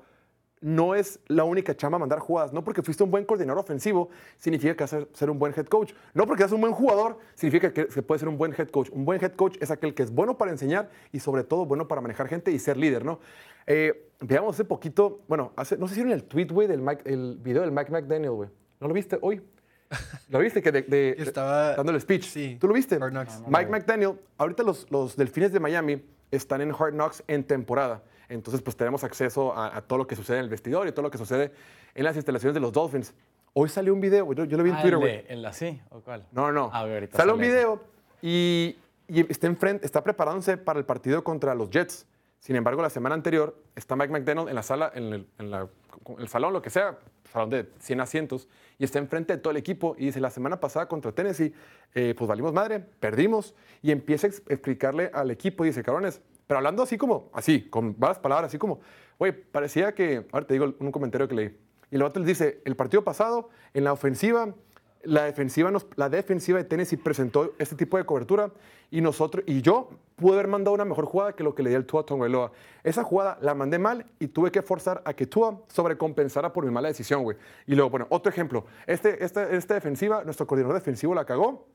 no es la única chamba mandar jugadas. No porque fuiste un buen coordinador ofensivo significa que vas a ser un buen head coach. No porque seas un buen jugador significa que, que puedes ser un buen head coach. Un buen head coach es aquel que es bueno para enseñar y sobre todo bueno para manejar gente y ser líder, ¿no? Eh, veamos hace poquito, bueno, hace, no sé si vieron el tweet, güey, del Mike- el video del Mike McDaniel, güey. ¿No lo viste hoy? ¿Lo viste? Que de, de- estaba- dando el speech. sí, ¿Tú lo viste? Hard Knocks. Mike McDaniel, ahorita los, los Delfines de Miami están en Hard Knocks en temporada. Entonces, pues tenemos acceso a, a todo lo que sucede en el vestidor y todo lo que sucede en las instalaciones de los Dolphins. Hoy salió un video, yo, yo lo vi en Ah, Twitter, güey. de- ¿El así o cuál? No, no. Ah, ahorita Sale un sale video y, y está, enfrente, está preparándose para el partido contra los Jets. Sin embargo, la semana anterior está Mike McDaniel en la sala, en el, en la- en el salón, lo que sea, salón de 100 asientos, y está enfrente de todo el equipo. Y dice, la semana pasada contra Tennessee, eh, pues valimos madre, perdimos. Y empieza a ex- explicarle al equipo y dice, cabrones, pero hablando así como, así, con varias palabras, así como, güey, parecía que, ahora te digo un comentario que leí. Y el vato les dice, el partido pasado, en la ofensiva, la defensiva, nos- la defensiva de Tennessee presentó este tipo de cobertura y nosotros y yo pude haber mandado una mejor jugada que lo que le di al Tua Tagovailoa. Esa jugada la mandé mal y tuve que forzar a que Tua sobrecompensara por mi mala decisión, güey. Y luego, bueno, otro ejemplo. Este, esta, esta defensiva, nuestro coordinador defensivo la cagó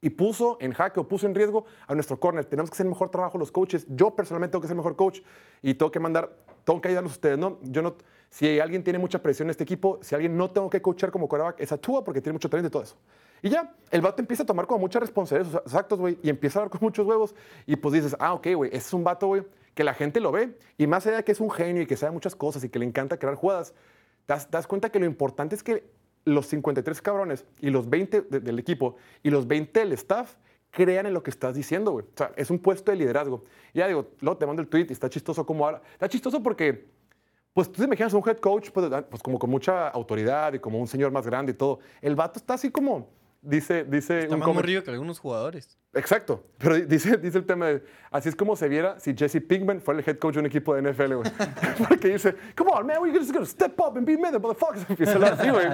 y puso en jaque o puso en riesgo a nuestro corner. Tenemos que hacer mejor trabajo los coaches. Yo personalmente tengo que ser mejor coach y tengo que mandar, tengo que ayudarlos a ustedes, ¿no? Yo no, si alguien tiene mucha presión en este equipo, si alguien no tengo que coachar como quarterback, es Tua porque tiene mucho talento y todo eso. Y ya, el vato empieza a tomar como mucha responsabilidad sus actos, güey, y empieza a dar con muchos huevos. Y pues dices, ah, ok, güey, ese es un vato, güey, que la gente lo ve. Y más allá de que es un genio y que sabe muchas cosas y que le encanta crear jugadas, te das, das cuenta que lo importante es que los 53 cabrones y los 20 de- del equipo y los 20 del staff crean en lo que estás diciendo, güey. O sea, es un puesto de liderazgo. Y ya digo, luego te mando el tweet y está chistoso cómo habla. Está chistoso porque, pues tú te imaginas un head coach, pues, pues, como con mucha autoridad y como un señor más grande y todo. El vato está así como, dice, dice Está un más morrido que algunos jugadores. Exacto, pero di- dice, dice el tema de, así es como se viera si Jesse Pinkman fuera el head coach de un equipo de NFL, güey. Porque dice, come on, man, we're just gonna step up and be men, motherfuckers. Empieza así, güey.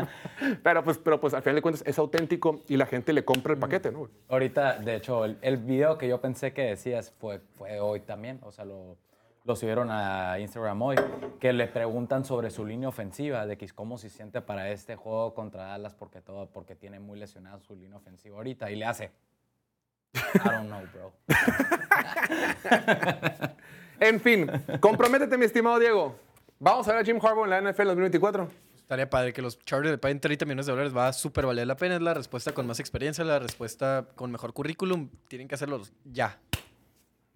Pero pues, pero pues al final de cuentas es auténtico y la gente le compra el paquete, ¿no? güey? Ahorita, de hecho, el, el video que yo pensé que decías fue, fue hoy también, o sea, lo, lo subieron a Instagram hoy, que le preguntan sobre su línea ofensiva, de que cómo se siente para este juego contra Dallas, porque, todo, porque tiene muy lesionada su línea ofensiva ahorita, y le hace, I don't know, bro. En fin, comprométete, mi estimado Diego. Vamos a ver a Jim Harbaugh en la NFL 2024. Estaría padre que los Chargers le paguen 30 millones de dólares. Va a súper valer la pena. Es la respuesta con más experiencia, la respuesta con mejor currículum. Tienen que hacerlo ya.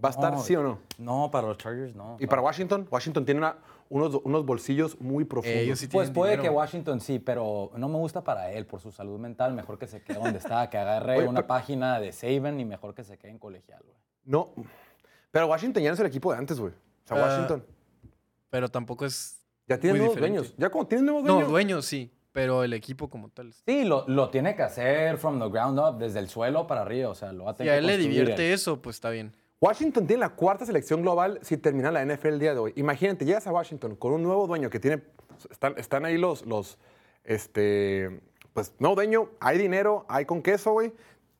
¿Va a estar No, sí o no? No, para los Chargers no. Y para Washington, Washington tiene una- unos, unos bolsillos muy profundos. Ellos sí Pues tienen puede dinero. que Washington sí, pero no me gusta para él, por su salud mental. Mejor que se quede donde está, que agarre Oye, una pero- página de Saban y mejor que se quede en colegial, güey. No, pero Washington ya no es el equipo de antes, güey. O sea, Ah, Washington Pero tampoco es. ya tiene muy nuevos diferente. dueños. Ya como tienen nuevos No, dueños. dueños sí. Pero el equipo como tal. Sí, lo, lo tiene que hacer from the ground up, desde el suelo para arriba. O sea, lo va a Si tener a que él le divierte él. eso, pues está bien. Washington tiene la cuarta selección global si termina la NFL el día de hoy. Imagínate, llegas a Washington con un nuevo dueño que tiene. Están, están ahí los. los este, pues, nuevo dueño, hay dinero, hay con queso, güey.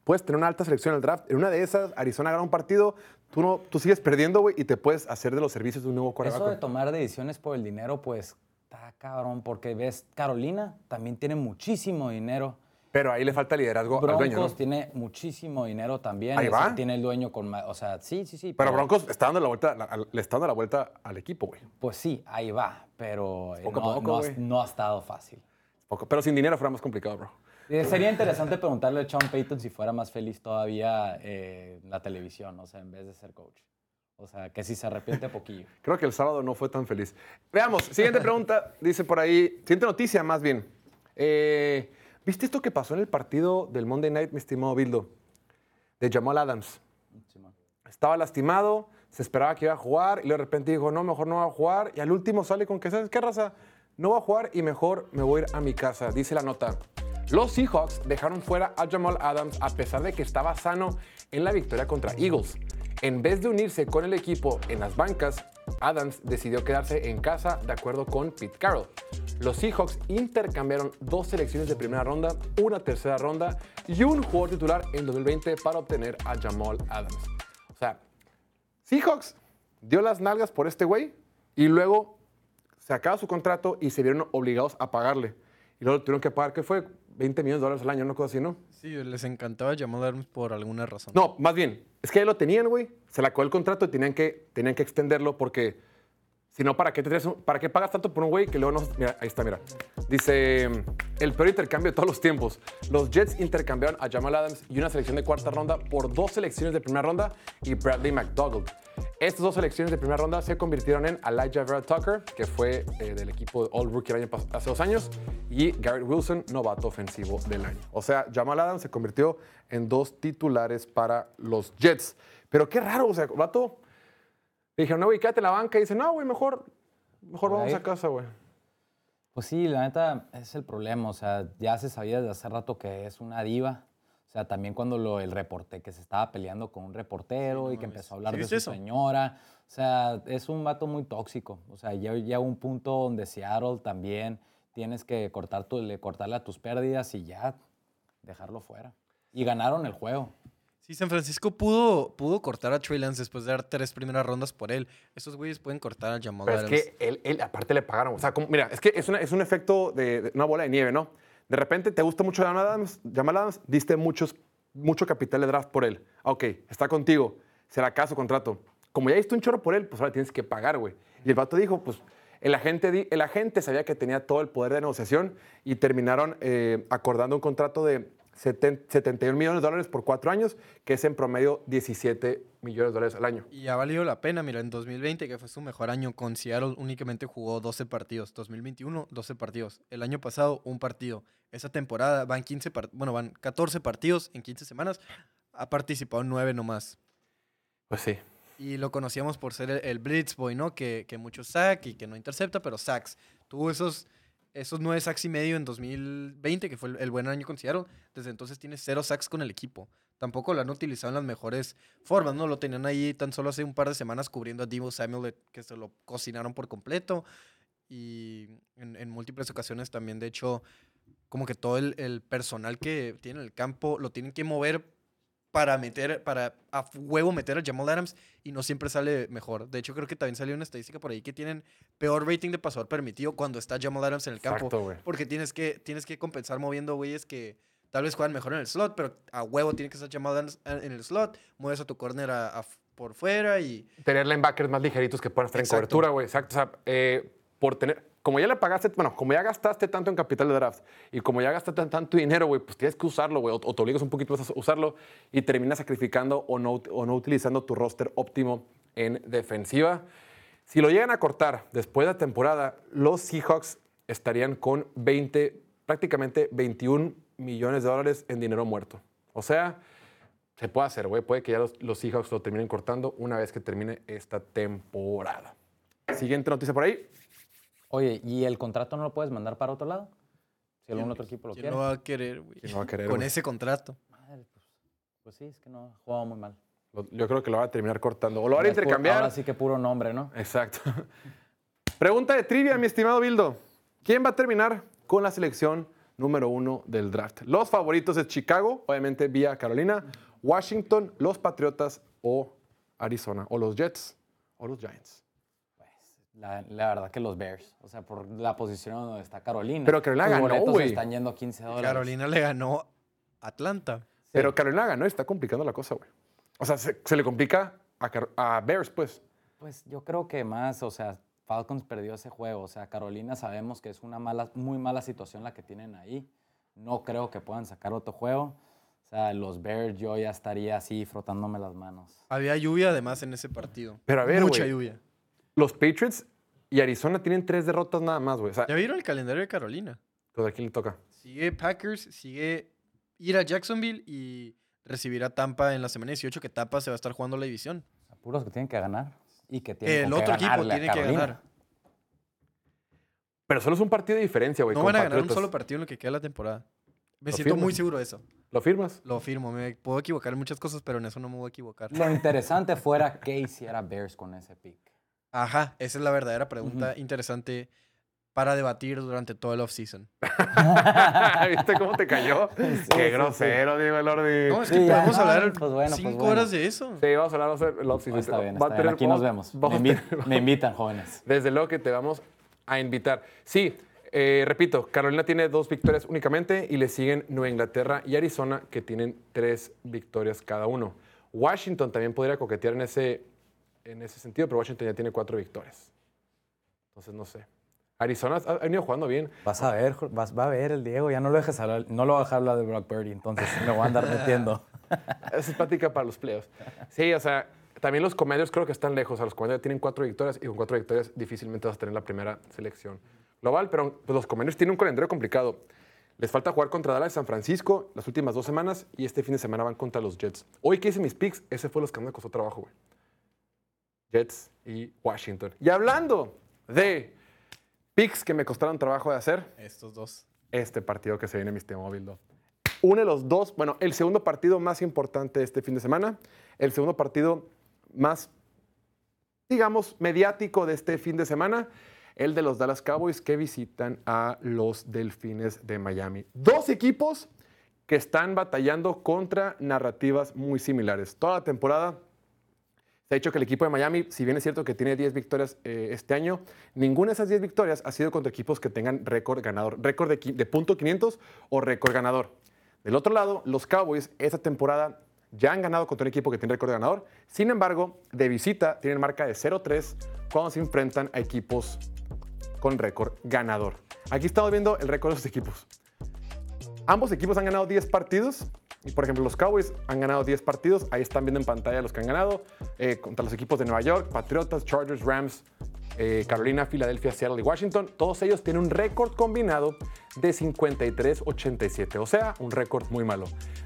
Puedes tener una alta selección en el draft. En una de esas, Arizona gana un partido, tú, no, tú sigues perdiendo, güey, y te puedes hacer de los servicios de un nuevo Eso de quarterback. tomar decisiones por el dinero, pues está cabrón, porque ves, Carolina también tiene muchísimo dinero. Pero ahí le falta liderazgo al Broncos dueño, ¿no? tiene muchísimo dinero también. Ahí va. Tiene el dueño con más. O sea, sí, sí, sí. Pero Broncos está dando la vuelta, la- le está dando la vuelta al equipo, güey. Pues sí, ahí va. Pero Poco no, poco, no no ha estado fácil. Poco- Pero sin dinero fuera más complicado, bro. Sería interesante preguntarle a Sean Payton si fuera más feliz todavía eh, en la televisión, o sea, en vez de ser coach. O sea, que si se arrepiente poquillo. Creo que el sábado no fue tan feliz. Veamos, siguiente pregunta, dice por ahí, siguiente noticia más bien. Eh, ¿Viste esto que pasó en el partido del Monday Night, mi estimado Bildo? De Jamal Adams. Estaba lastimado, se esperaba que iba a jugar y de repente dijo, no, mejor no va a jugar. Y al último sale con que, ¿sabes qué raza? No va a jugar y mejor me voy a ir a mi casa, dice la nota. Los Seahawks dejaron fuera a Jamal Adams a pesar de que estaba sano en la victoria contra Eagles. En vez de unirse con el equipo en las bancas, Adams decidió quedarse en casa de acuerdo con Pete Carroll. Los Seahawks intercambiaron dos selecciones de primera ronda, una tercera ronda y un jugador titular en 2020 para obtener a Jamal Adams. O sea, Seahawks dio las nalgas por este güey y luego se acaba su contrato y se vieron obligados a pagarle. Y luego tuvieron que pagar, ¿qué fue? 20 millones de dólares al año, una cosa así, ¿no? Sí, les encantaba Jamal por alguna razón. No, más bien, es que ya lo tenían, güey. Se le acabó el contrato y tenían que, tenían que extenderlo porque si no, ¿para qué, te traes ¿para qué pagas tanto por un güey que luego no... Mira, ahí está, mira. Dice, el peor intercambio de todos los tiempos. Los Jets intercambiaron a Jamal Adams y una selección de cuarta ronda por dos selecciones de primera ronda y Bradley McDougall. Estas dos selecciones de primera ronda se convirtieron en Elijah Vera Tucker, que fue eh, del equipo de All Rookie el año hace dos años, y Garrett Wilson, novato ofensivo del año. O sea, Jamal Adams se convirtió en dos titulares para los Jets. Pero qué raro, o sea, vato... Le dijeron, no, güey, quédate en la banca. Y dice, no, güey, mejor, mejor vamos a casa, güey. Pues sí, la neta es el problema. O sea, ya se sabía desde hace rato que es una diva. O sea, también cuando lo, el reporte, que se estaba peleando con un reportero y que empezó a hablar ¿Sí de su eso? señora. O sea, es un vato muy tóxico. O sea, ya llega un punto donde Seattle también tienes que cortar tu- cortarle a tus pérdidas y ya dejarlo fuera. Y ganaron el juego. Sí, San Francisco pudo, pudo cortar a Trey Lance después de dar tres primeras rondas por él. Esos güeyes pueden cortar a Jamal Pero es Adams. que él, él, aparte le pagaron. O sea, como- mira, es que es, una- es un efecto de, de una bola de nieve, ¿no? De repente te gusta mucho Jamal Adams, Jamal Adams, diste muchos, mucho capital de draft por él. Ah, Ok, está contigo, será caso contrato. Como ya diste un chorro por él, pues ahora tienes que pagar, güey. Y el vato dijo, pues el agente, el agente sabía que tenía todo el poder de negociación y terminaron eh, acordando un contrato de 70 71 millones de dólares por cuatro años, que es en promedio 17 millones de dólares al año. Y ha valido la pena, mira, en 2020, que fue su mejor año con Seattle, únicamente jugó 12 partidos. 2021, 12 partidos. El año pasado, un partido. Esa temporada van 15 par- bueno, van 14 partidos en 15 semanas. Ha participado en 9 nomás. Pues sí. Y lo conocíamos por ser el, el Blitz Boy, ¿no? Que, que mucho sack y que no intercepta, pero sacks. Tuvo esos, esos 9 sacks y medio en 2020, que fue el, buen año con. Desde entonces tiene cero sacks con el equipo. Tampoco lo han utilizado en las mejores formas, ¿no? Lo tenían ahí tan solo hace un par de semanas cubriendo a Divo Samuel, que se lo cocinaron por completo. Y en, en múltiples ocasiones también, de hecho, como que todo el, el personal que tiene en el campo lo tienen que mover para meter, para a huevo meter a Jamal Adams y no siempre sale mejor. De hecho, creo que también salió una estadística por ahí que tienen peor rating de pasador permitido cuando está Jamal Adams en el campo. Exacto, güey. Porque tienes que, tienes que compensar moviendo güeyes que tal vez juegan mejor en el slot, pero a huevo tiene que estar Jamal Adams en el slot. Mueves a tu corner a- a f- por fuera y tener linebackers más ligeritos que puedan estar en cobertura, güey. Exacto. O sea, eh, por tener. Como ya le pagaste, bueno, como ya gastaste tanto en capital de draft y como ya gastaste tan- tanto dinero, güey, pues tienes que usarlo, güey, o, te obligas un poquito más a usarlo y terminas sacrificando o no, utilizando tu roster óptimo en defensiva. Si lo llegan a cortar después de la temporada, los Seahawks estarían con 20, prácticamente 21 millones de dólares en dinero muerto. O sea, se puede hacer, güey. Puede que ya los Seahawks lo terminen cortando una vez que termine esta temporada. Siguiente noticia por ahí. Oye, ¿y el contrato no lo puedes mandar para otro lado? Si algún otro equipo lo ¿quién quiere. no va a querer, güey? ¿Quién no va a querer, Con güey? ese contrato. Madre, pues, pues sí, es que no, ha jugado muy mal. Lo- Yo creo que lo va a terminar cortando. O lo van a Ahora es pu- intercambiar. Ahora sí que puro nombre, ¿no? Exacto. Pregunta de trivia, mi estimado Bildo. ¿Quién va a terminar con la selección número uno del draft? Los favoritos es Chicago, obviamente vía Carolina, Washington, los Patriotas o Arizona, o los Jets o los Giants. La, la verdad que los Bears. O sea, por la posición donde está Carolina. Pero Carolina ganó, güey. están yendo a 15 dólares. Carolina le ganó a Atlanta. Pero Carolina ganó y está complicando la cosa, güey. O sea, se, se le complica a, Car- a Bears, pues. Pues yo creo que más, o sea, Falcons perdió ese juego. O sea, Carolina sabemos que es una mala, muy mala situación la que tienen ahí. No creo que puedan sacar otro juego. O sea, los Bears yo ya estaría así frotándome las manos. Había lluvia además en ese partido. Pero a ver, Mucha lluvia. Los Patriots y Arizona tienen tres derrotas nada más, güey. O sea, ¿Ya vieron el calendario de Carolina? pues, ¿a quién le toca? Sigue Packers, sigue ir a Jacksonville y recibir a Tampa en la semana 18, que Tampa se va a estar jugando la división. O sea, puros que tienen que ganar y que tienen El otro equipo ganarle a tiene que ganar. Pero solo es un partido de diferencia, güey. No van a ganar un solo partido en lo que queda la temporada. Me ¿Lo siento muy seguro de eso. ¿Lo firmas? Lo afirmo. Me puedo equivocar en muchas cosas, pero en eso no me voy a equivocar. Lo interesante fuera qué hiciera Bears con ese pick. Ajá, esa es la verdadera pregunta interesante para debatir durante todo el offseason. ¿Viste cómo te cayó? Qué sí, grosero, Diego Elordi. No, es que Sí, podemos hablar pues bueno, pues cinco bueno. horas de eso. Sí, vamos a hablar, vamos a hacer el off-season. No, está bien, Va a está bien. tener- Aquí nos vemos. invi- me invitan, jóvenes. Desde luego que te vamos a invitar. Sí, eh, repito, Carolina tiene dos victorias únicamente y le siguen Nueva Inglaterra y Arizona, que tienen tres victorias cada uno. Washington también podría coquetear en ese, en ese sentido, pero Washington ya tiene cuatro victorias. Entonces, no sé. Arizona ha, ha venido jugando bien. Vas a ver, vas, va a ver el Diego. Ya no lo dejes hablar, no lo voy a dejar hablar de Brock Purdy, entonces me voy a andar metiendo. Esa es plática para los playoffs. Sí, o sea, también los Commanders creo que están lejos. O sea, los Commanders tienen cuatro victorias y con cuatro victorias difícilmente vas a tener la primera selección global. Pero pues, los Commanders tienen un calendario complicado. Les falta jugar contra Dallas y San Francisco las últimas dos semanas y este fin de semana van contra los Jets. Hoy que hice mis picks, ese fue los que me costó trabajo, güey. Jets y Washington. Y hablando de picks que me costaron trabajo de hacer, Estos dos. este partido que se viene, mi estimado Bildo. Uno de los dos, bueno, el segundo partido más importante de este fin de semana, el segundo partido más, digamos, mediático de este fin de semana, el de los Dallas Cowboys que visitan a los Delfines de Miami. Dos equipos que están batallando contra narrativas muy similares. Toda la temporada se ha dicho que el equipo de Miami, si bien es cierto que tiene 10 victorias eh, este año, ninguna de esas 10 victorias ha sido contra equipos que tengan récord ganador, récord de, de punto 500 o récord ganador. Del otro lado, los Cowboys esta temporada ya han ganado contra un equipo que tiene récord ganador. Sin embargo, de visita tienen marca de 0-3 cuando se enfrentan a equipos con récord ganador. Aquí estamos viendo el récord de los equipos. Ambos equipos han ganado 10 partidos. Y por ejemplo, los Cowboys han ganado 10 partidos. Ahí están viendo en pantalla los que han ganado. eh, contra los equipos de Nueva York, Patriotas, Chargers, Rams, eh, Carolina, Filadelfia, Seattle y Washington. Todos ellos tienen un récord combinado de 53-87. O sea, un récord muy malo.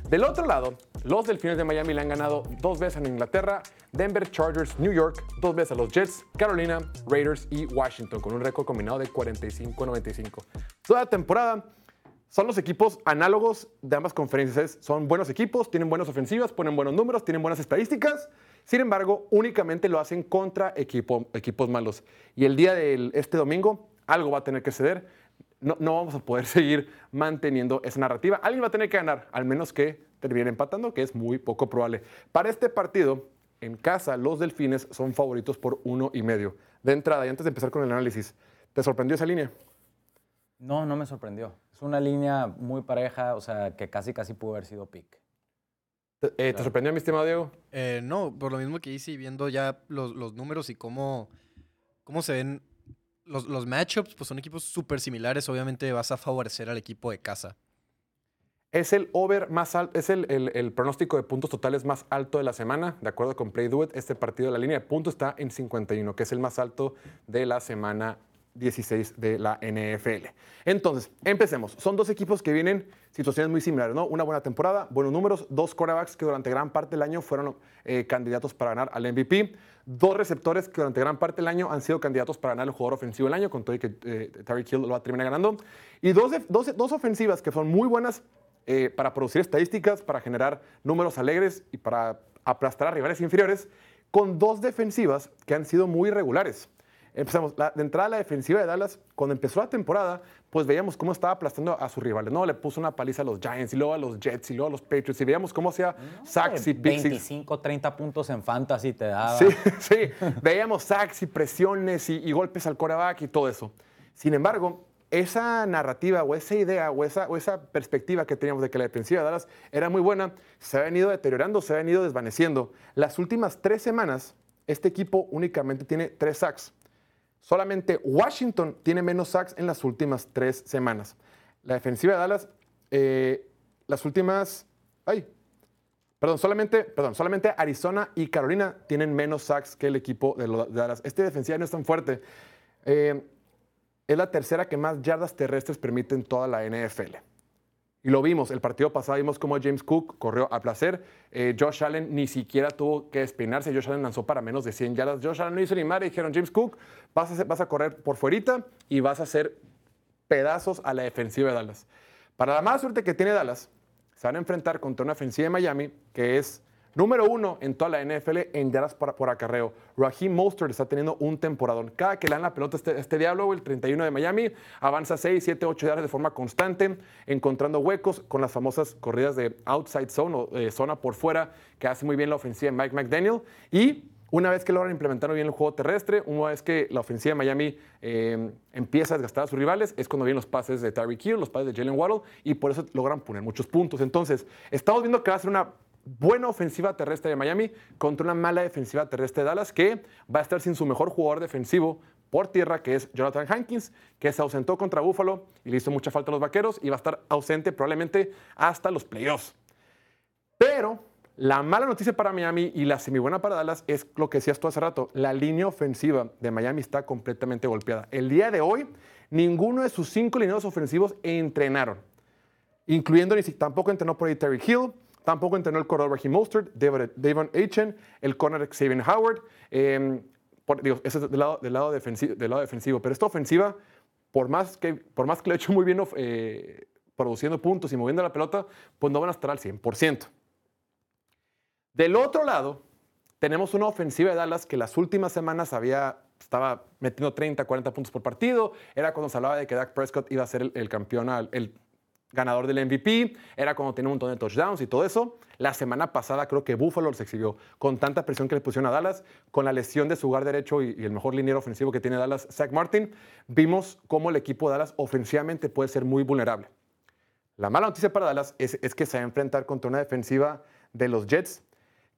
Del otro lado, los Delfines de Miami le han ganado dos veces en Inglaterra, Denver, Chargers, New York, dos veces a los Jets, Carolina, Raiders y Washington, con un récord combinado de 45-95. Toda la temporada son los equipos análogos de ambas conferencias. Son buenos equipos, tienen buenas ofensivas, ponen buenos números, tienen buenas estadísticas. Sin embargo, únicamente lo hacen contra equipo- equipos malos. Y el día de este domingo, algo va a tener que ceder. No, no vamos a poder seguir manteniendo esa narrativa. Alguien va a tener que ganar, al menos que termine empatando, que es muy poco probable. Para este partido, en casa, los delfines son favoritos por uno y medio. De entrada, y antes de empezar con el análisis, ¿te sorprendió esa línea? No, no me sorprendió. Es una línea muy pareja, o sea, que casi casi pudo haber sido pick. ¿Te, eh, ¿te sorprendió, mi estimado Diego? Eh, no, por lo mismo que hice viendo ya los, los números y cómo, cómo se ven los, los matchups, pues son equipos súper similares. Obviamente vas a favorecer al equipo de casa. Es el over más alto, es el, el- el pronóstico de puntos totales más alto de la semana, de acuerdo con Play Do It. Este partido de la línea de puntos está en 51, que es el más alto de la semana 16 de la NFL. Entonces, empecemos. Son dos equipos que vienen situaciones muy similares, ¿no? Una buena temporada, buenos números, dos quarterbacks que durante gran parte del año fueron eh, candidatos para ganar al MVP, dos receptores que durante gran parte del año han sido candidatos para ganar el jugador ofensivo del año, con todo y que eh, Tyreek Hill lo va a terminar ganando, y dos, dos, dos ofensivas que son muy buenas eh, para producir estadísticas, para generar números alegres y para aplastar a rivales inferiores, con dos defensivas que han sido muy regulares. Empezamos, la, de entrada la defensiva de Dallas, cuando empezó la temporada, pues veíamos cómo estaba aplastando a sus rivales, ¿no? Le puso una paliza a los Giants y luego a los Jets y luego a los Patriots y veíamos cómo hacía sacks y six. 25, 30 puntos en fantasy te daba. Sí, sí. Veíamos sacks y presiones y, y golpes al coreback y todo eso. Sin embargo, esa narrativa o esa idea o esa, o esa perspectiva que teníamos de que la defensiva de Dallas era muy buena, se ha venido deteriorando, se ha venido desvaneciendo. Las últimas tres semanas, este equipo únicamente tiene tres sacks. Solamente Washington tiene menos sacks en las últimas tres semanas. La defensiva de Dallas, eh, las últimas... ¡Ay! Perdón, solamente, perdón, solamente Arizona y Carolina tienen menos sacks que el equipo de Dallas. Este defensiva no es tan fuerte. Eh, es la tercera que más yardas terrestres permite en toda la NFL. Y lo vimos, el partido pasado vimos cómo James Cook corrió a placer. Eh, Josh Allen ni siquiera tuvo que despeinarse. Josh Allen lanzó para menos de 100 yardas. Josh Allen no hizo ni madre. Dijeron, James Cook, vas a, vas a correr por fuerita y vas a hacer pedazos a la defensiva de Dallas. Para la mala suerte que tiene Dallas, se van a enfrentar contra una ofensiva de Miami que es número uno en toda la NFL en yardas por, acarreo. Raheem Mostert está teniendo un temporadón. Cada que le dan la pelota este, este diablo, el 31 de Miami, avanza 6, 7, 8 yardas de forma constante, encontrando huecos con las famosas corridas de outside zone o eh, zona por fuera, que hace muy bien la ofensiva de Mike McDaniel. Y una vez que logran implementar bien el juego terrestre, una vez que la ofensiva de Miami eh, empieza a desgastar a sus rivales, es cuando vienen los pases de Tyreek Hill, los pases de Jalen Waddle, y por eso logran poner muchos puntos. Entonces, estamos viendo que va a ser una buena ofensiva terrestre de Miami contra una mala defensiva terrestre de Dallas, que va a estar sin su mejor jugador defensivo por tierra, que es Jonathan Hankins, que se ausentó contra Buffalo y le hizo mucha falta a los vaqueros y va a estar ausente probablemente hasta los playoffs. Pero la mala noticia para Miami y la semibuena para Dallas es lo que decías tú hace rato. La línea ofensiva de Miami está completamente golpeada. El día de hoy, ninguno de sus cinco lineados ofensivos entrenaron. Incluyendo ni tampoco entrenó por ahí Terry Hill, tampoco entrenó el corredor Raheem Mostert, Davon Achen, el corner Xavier Howard. por- digo, eso es del lado, del, lado defensivo, del lado defensivo. Pero esta ofensiva, por más que, por más que lo he hecho muy bien eh, produciendo puntos y moviendo la pelota, pues no van a estar al 100%. Del otro lado, tenemos una ofensiva de Dallas que las últimas semanas había, estaba metiendo 30, 40 puntos por partido. Era cuando se hablaba de que Dak Prescott iba a ser el, el campeón, el ganador del MVP, era cuando tenía un montón de touchdowns y todo eso. La semana pasada creo que Buffalo los exhibió con tanta presión que le pusieron a Dallas, con la lesión de su guard derecho y, y el mejor liniero ofensivo que tiene Dallas, Zach Martin, vimos cómo el equipo de Dallas ofensivamente puede ser muy vulnerable. La mala noticia para Dallas es, es que se va a enfrentar contra una defensiva de los Jets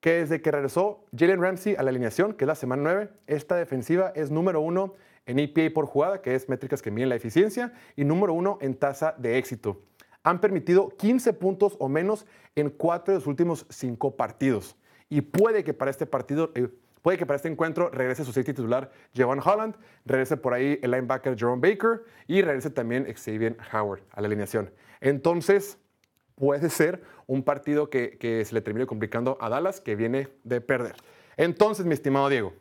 que desde que regresó Jalen Ramsey a la alineación, que es la semana 9, esta defensiva es número uno en EPA por jugada, que es métricas que miden la eficiencia, y número uno en tasa de éxito. Han permitido 15 puntos o menos en cuatro de los últimos cinco partidos. Y puede que para este partido, eh, puede que para este encuentro regrese su safety titular Javon Holland, regrese por ahí el linebacker Jerome Baker y regrese también Xavier Howard a la alineación. Entonces, puede ser un partido que, se le termine complicando a Dallas, que viene de perder. Entonces, mi estimado Diego,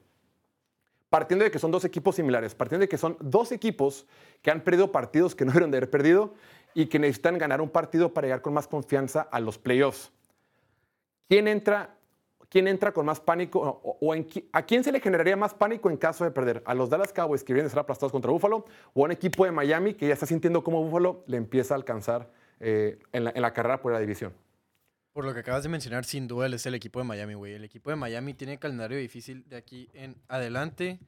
partiendo de que son dos equipos similares, partiendo de que son dos equipos que han perdido partidos que no debieron de haber perdido y que necesitan ganar un partido para llegar con más confianza a los playoffs. ¿Quién entra, quién entra con más pánico o, a quién se le generaría más pánico en caso de perder? ¿A los Dallas Cowboys que vienen de ser aplastados contra Buffalo o a un equipo de Miami que ya está sintiendo cómo Buffalo le empieza a alcanzar eh, en, la, carrera por la división? Por lo que acabas de mencionar, sin duda es el equipo de Miami, güey. El equipo de Miami tiene calendario difícil de aquí en adelante.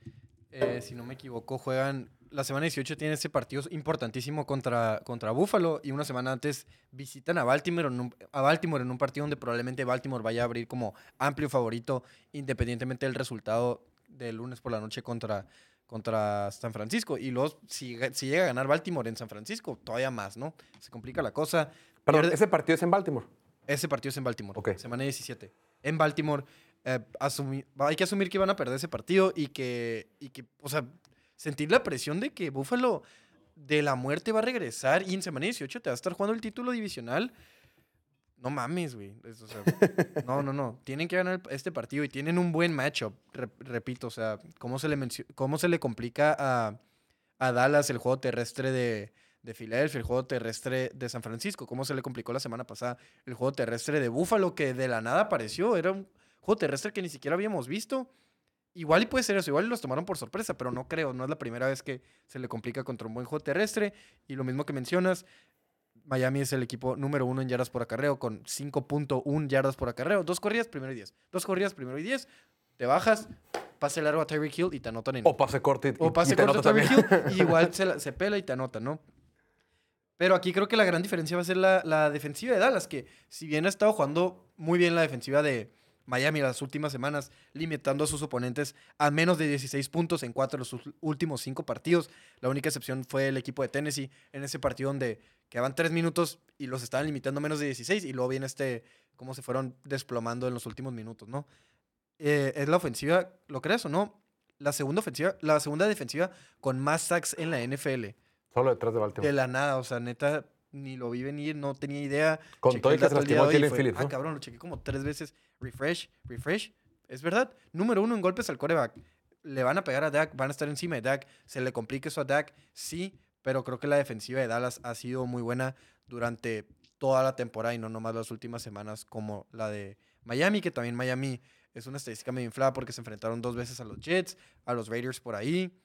Eh, si no me equivoco, juegan. La semana 18 tiene ese partido importantísimo contra, contra Buffalo y una semana antes visitan a Baltimore, en un, a Baltimore en un partido donde probablemente Baltimore vaya a abrir como amplio favorito, independientemente del resultado del lunes por la noche contra, contra San Francisco. Y luego, si, si llega a ganar Baltimore en San Francisco, todavía más, ¿no? Se complica la cosa. Perdón, Pierde- ese partido es en Baltimore. ese partido es en Baltimore. Semana 17. En Baltimore. eh, hay que asumir que van a perder ese partido y que, y que, o sea, sentir la presión de que Buffalo de la muerte va a regresar y en semana 18 te va a estar jugando el título divisional. No mames, güey. No, no, no. Tienen que ganar este partido y tienen un buen matchup. Re- repito, o sea, ¿cómo se le, cómo se le complica a, a Dallas el juego terrestre de, de Filadelfia, el juego terrestre de San Francisco? ¿Cómo se le complicó la semana pasada el juego terrestre de Buffalo que de la nada apareció? Era un juego terrestre que ni siquiera habíamos visto. Igual y puede ser eso, igual y los tomaron por sorpresa, pero no creo, no es la primera vez que se le complica contra un buen juego terrestre. Y lo mismo que mencionas, Miami es el equipo número uno en yardas por acarreo con 5.1 yardas por acarreo. Dos corridas, primero y 10. Dos corridas, primero y 10. Te bajas, pase largo a Tyreek Hill y te anotan en... O pase corto y, O y pase te corto a Tyreek. Hill y igual se, la- se pela y te anota, ¿no? Pero aquí creo que la gran diferencia va a ser la, la defensiva de Dallas, que si bien ha estado jugando muy bien la defensiva de Miami las últimas semanas, limitando a sus oponentes a menos de 16 puntos en cuatro de los últimos cinco partidos. La única excepción fue el equipo de Tennessee en ese partido donde quedaban tres minutos y los estaban limitando a menos de 16 y luego viene este, cómo se fueron desplomando en los últimos minutos, ¿no? Eh, es la ofensiva, ¿lo crees o no? La segunda ofensiva, la segunda defensiva con más sacks en la NFL. Solo detrás de Baltimore. De la nada, o sea, neta, ni lo vi venir, no tenía idea. Con todo el que se lastimó Phillips, Ah, cabrón, lo chequé como tres veces. Refresh, refresh. Es verdad. Número uno en golpes al coreback. Le van a pegar a Dak, van a estar encima de Dak. Se le complica eso a Dak, sí, pero creo que la defensiva de Dallas ha sido muy buena durante toda la temporada y no nomás las últimas semanas como la de Miami, que también Miami es una estadística medio inflada porque se enfrentaron dos veces a los Jets, a los Raiders por ahí.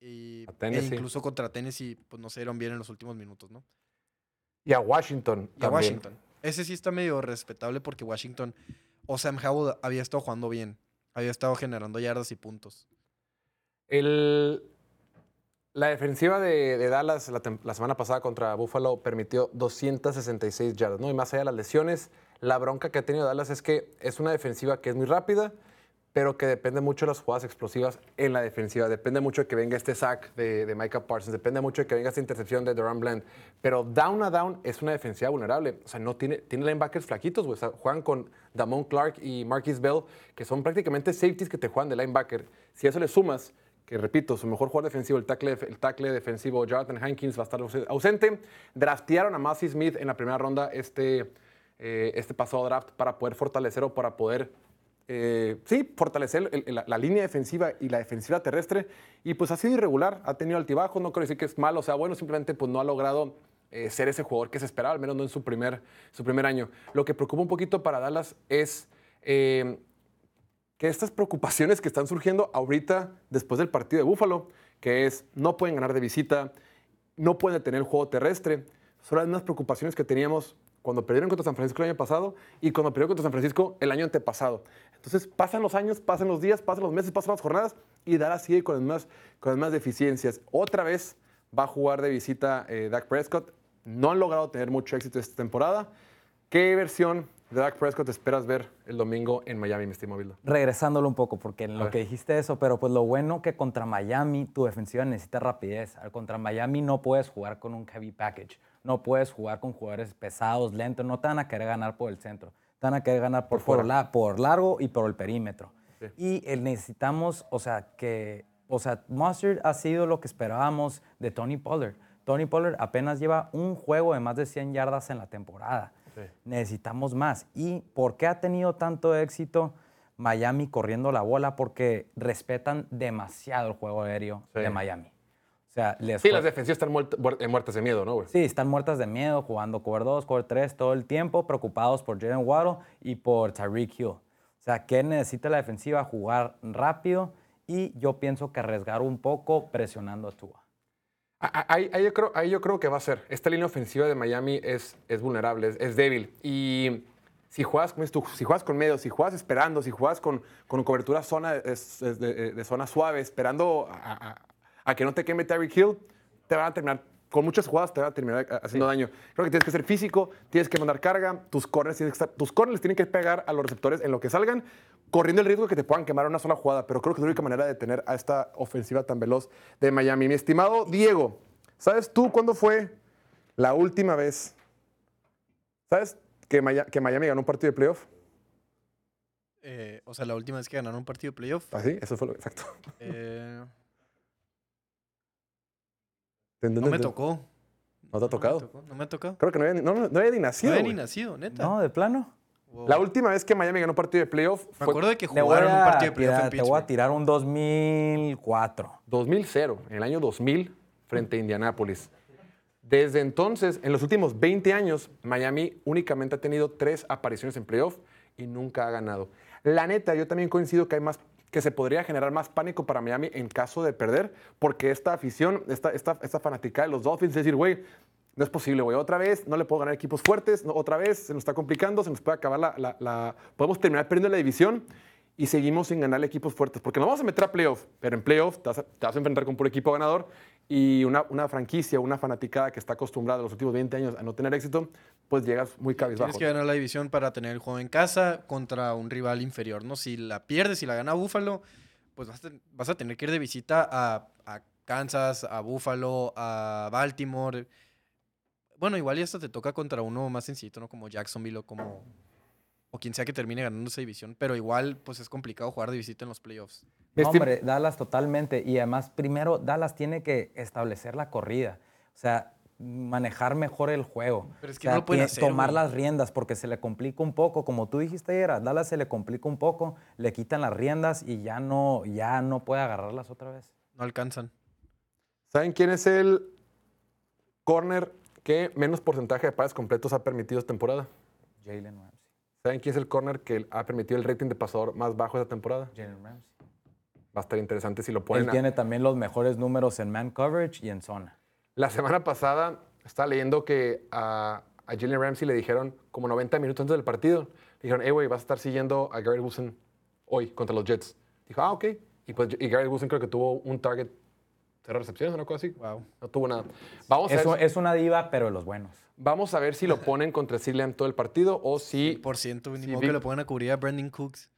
Y, e incluso contra Tennessee, pues no se dieron bien en los últimos minutos, ¿no? Y a Washington. Y a también. Washington. Ese sí está medio respetable porque Washington o Sam Howell había estado jugando bien. Había estado generando yardas y puntos. El- la defensiva de, Dallas la semana pasada contra Buffalo permitió 266 yardas, ¿no? Y más allá de las lesiones, la bronca que ha tenido Dallas es que es una defensiva que es muy rápida, pero que depende mucho de las jugadas explosivas en la defensiva. Depende mucho de que venga este sack de, de Micah Parsons, depende mucho de que venga esta intercepción de Duran Bland. Pero down a down es una defensiva vulnerable. O sea, no tiene, tiene linebackers flaquitos. O sea, juegan con Damon Clark y Marquis Bell, que son prácticamente safeties que te juegan de linebacker. Si a eso le sumas que repito, su mejor jugador defensivo, el tackle, el tackle defensivo Jonathan Hankins, va a estar aus- ausente. Draftearon a Massey Smith en la primera ronda este, eh, este pasado draft para poder fortalecer o para poder, eh, sí, fortalecer la, línea defensiva y la defensiva terrestre. Y pues ha sido irregular, ha tenido altibajos, no quiero decir que es malo, o sea, bueno, simplemente pues no ha logrado eh, ser ese jugador que se esperaba, al menos no en su primer, su primer año. Lo que preocupa un poquito para Dallas es... eh, que estas preocupaciones que están surgiendo ahorita después del partido de Búfalo, que es no pueden ganar de visita, no pueden tener el juego terrestre, son las mismas preocupaciones que teníamos cuando perdieron contra San Francisco el año pasado y cuando perdieron contra San Francisco el año antepasado. Entonces pasan los años, pasan los días, pasan los meses, pasan las jornadas y Dallas sigue con las más, con las más deficiencias. Otra vez va a jugar de visita eh, Dak Prescott. No han logrado tener mucho éxito esta temporada. ¿Qué versión de Dak Prescott esperas ver el domingo en Miami, mi estimado Bildo? regresándolo un poco, porque en lo que dijiste eso, pero pues lo bueno que contra Miami tu defensiva necesita rapidez. Al contra Miami no puedes jugar con un heavy package, no puedes jugar con jugadores pesados, lentos, no te van a querer ganar por el centro, te van a querer ganar por, Por fuera. por, la- por largo y por el perímetro. Sí. Y eh, necesitamos, o sea, que, o sea, Mustard ha sido lo que esperábamos de Tony Pollard. Tony Pollard apenas lleva un juego de más de 100 yardas en la temporada. Sí. Necesitamos más. ¿Y por qué ha tenido tanto éxito Miami corriendo la bola? Porque respetan demasiado el juego aéreo Sí. de Miami. O sea, les Sí, las defensivas están eh, muertas de miedo, ¿no, güey? Sí, están muertas de miedo, jugando cover 2, cover 3 todo el tiempo, preocupados por Jalen Waddle y por Tyreek Hill. O sea, ¿qué necesita la defensiva? Jugar rápido y yo pienso que arriesgar un poco presionando a Tua. Ahí, ahí yo creo, ahí yo creo que va a ser. Esta línea ofensiva de Miami es, es vulnerable, es, es débil. Y si juegas, si juegas con medio, si juegas esperando, si juegas con, con cobertura zona, de, de zona suave, esperando a, a- que no te queme Tyreek Hill, te van a terminar, con muchas jugadas te van a terminar haciendo daño. Creo que tienes que ser físico, tienes que mandar carga, tus corners, tienes que estar- tus corners tienen que pegar a los receptores en lo que salgan, corriendo el riesgo de que te puedan quemar una sola jugada. Pero creo que es la única manera de tener a esta ofensiva tan veloz de Miami. Mi estimado Diego, ¿sabes tú cuándo fue la última vez? ¿Sabes que, Miami ganó un partido de playoff? Eh, o sea, la última vez que ganaron un partido de playoff. Así, eso fue lo exacto. eh, ¿En no me tocó. ¿No te ha tocado? me tocó, No me ha tocado. Creo que no había, ni- no, no, no había ni No nacido. había ni nacido, neta. ¿No? ¿De plano? Wow. La última vez que Miami ganó un partido de playoff Me fue acuerdo de que jugaron un partido de playoff en te voy a Pittsburgh. tirar un 2004. 2000, en el año 2000, frente a Indianápolis. Desde entonces, en los últimos 20 años, Miami únicamente ha tenido tres apariciones en playoff y nunca ha ganado. La neta, yo también coincido que hay más que se podría generar más pánico para Miami en caso de perder, porque esta afición, esta, esta, esta fanática de los Dolphins, decir, güey, no es posible, güey, otra vez no le puedo ganar equipos fuertes, otra vez se nos está complicando, se nos puede acabar la, la- la- Podemos terminar perdiendo la división y seguimos sin ganarle equipos fuertes, porque nos vamos a meter a playoff, pero en playoff te te vas a enfrentar con puro equipo ganador y una, una franquicia, una fanaticada que está acostumbrada los últimos 20 años a no tener éxito, pues llegas muy cabizbajo. Tienes que ganar la división para tener el juego en casa contra un rival inferior, ¿no? Si la pierdes, si la gana Búfalo, pues vas a, ten- vas a tener que ir de visita a, a Kansas, a Búfalo, a Baltimore. Bueno, igual y hasta te toca contra uno más sencillito, ¿no? Como Jacksonville o como... O quien sea que termine ganando esa división. Pero igual, pues es complicado jugar de visita en los playoffs. No, hombre, Dallas totalmente. Y además, primero, Dallas tiene que establecer la corrida. O sea, manejar mejor el juego. Pero es que O sea, no tie- hacer, Tomar güey. las riendas porque se le complica un poco. Como tú dijiste ayer, a Dallas se le complica un poco, le quitan las riendas y ya no, ya no puede agarrarlas otra vez. No alcanzan. ¿Saben quién es el corner que menos porcentaje de pases completos ha permitido esta temporada? Jalen Ramsey. ¿Saben quién es el corner que ha permitido el rating de pasador más bajo esta temporada? Jalen Ramsey. Va a estar interesante si lo ponen. Él a- tiene también los mejores números en man coverage y en zona. La semana pasada estaba leyendo que a, a Jalen Ramsey le dijeron como 90 minutos antes del partido, le dijeron, hey, güey, vas a estar siguiendo a Garrett Wilson hoy contra los Jets. Dijo, ah, ok. Y, pues, y Garrett Wilson creo que tuvo un target, cero recepciones, una cosa así. Wow. No tuvo nada. Vamos a, Es, ver, un- es una diva, pero de los buenos. vamos a ver si lo ponen contra Lamb todo el partido o si, Por ciento, ni Sí, modo Vic- que le pongan a cubrir a Brandon Cooks.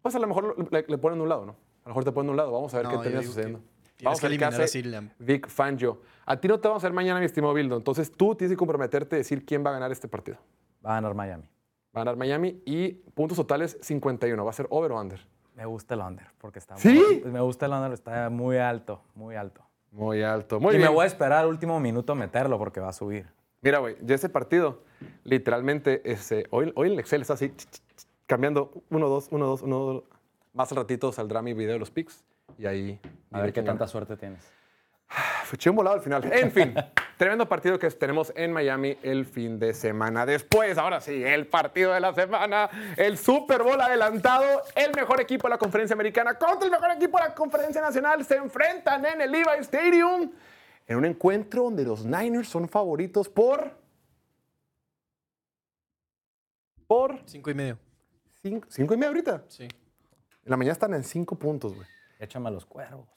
pues a lo mejor le, le ponen de un lado, ¿no? A lo mejor te ponen de un lado. Vamos a ver No, qué termina sucediendo. Vamos que a ver qué hace. Vic Fangio. A ti no te vamos a ver mañana, mi estimado Bildo. Entonces tú tienes que comprometerte a decir quién va a ganar este partido. Va a ganar Miami. Va a ganar Miami y puntos totales 51. ¿Va a ser over o under? Me gusta el under porque está ¿Sí? muy- me gusta el under, está muy alto, muy alto. Muy alto. Muy y bien. me voy a esperar al último minuto a meterlo porque va a subir. Mira, güey, ya ese partido, literalmente, ese, hoy, hoy el Excel está así, ch, ch, ch, cambiando 1, 2, 1, 2, 1, 2. Más al ratito saldrá mi video de los picks y ahí... A ver qué gana. tanta suerte tienes. Fue un volado al final. En fin, tremendo partido que tenemos en Miami el fin de semana. Después, ahora sí, el partido de la semana, el Super Bowl adelantado, el mejor equipo de la conferencia americana contra el mejor equipo de la conferencia nacional se enfrentan en el Levi Stadium en un encuentro donde los Niners son favoritos por por Cinco y medio. cinco, cinco y medio ahorita. Sí. En la mañana están en cinco puntos, güey. Échame a los cuervos.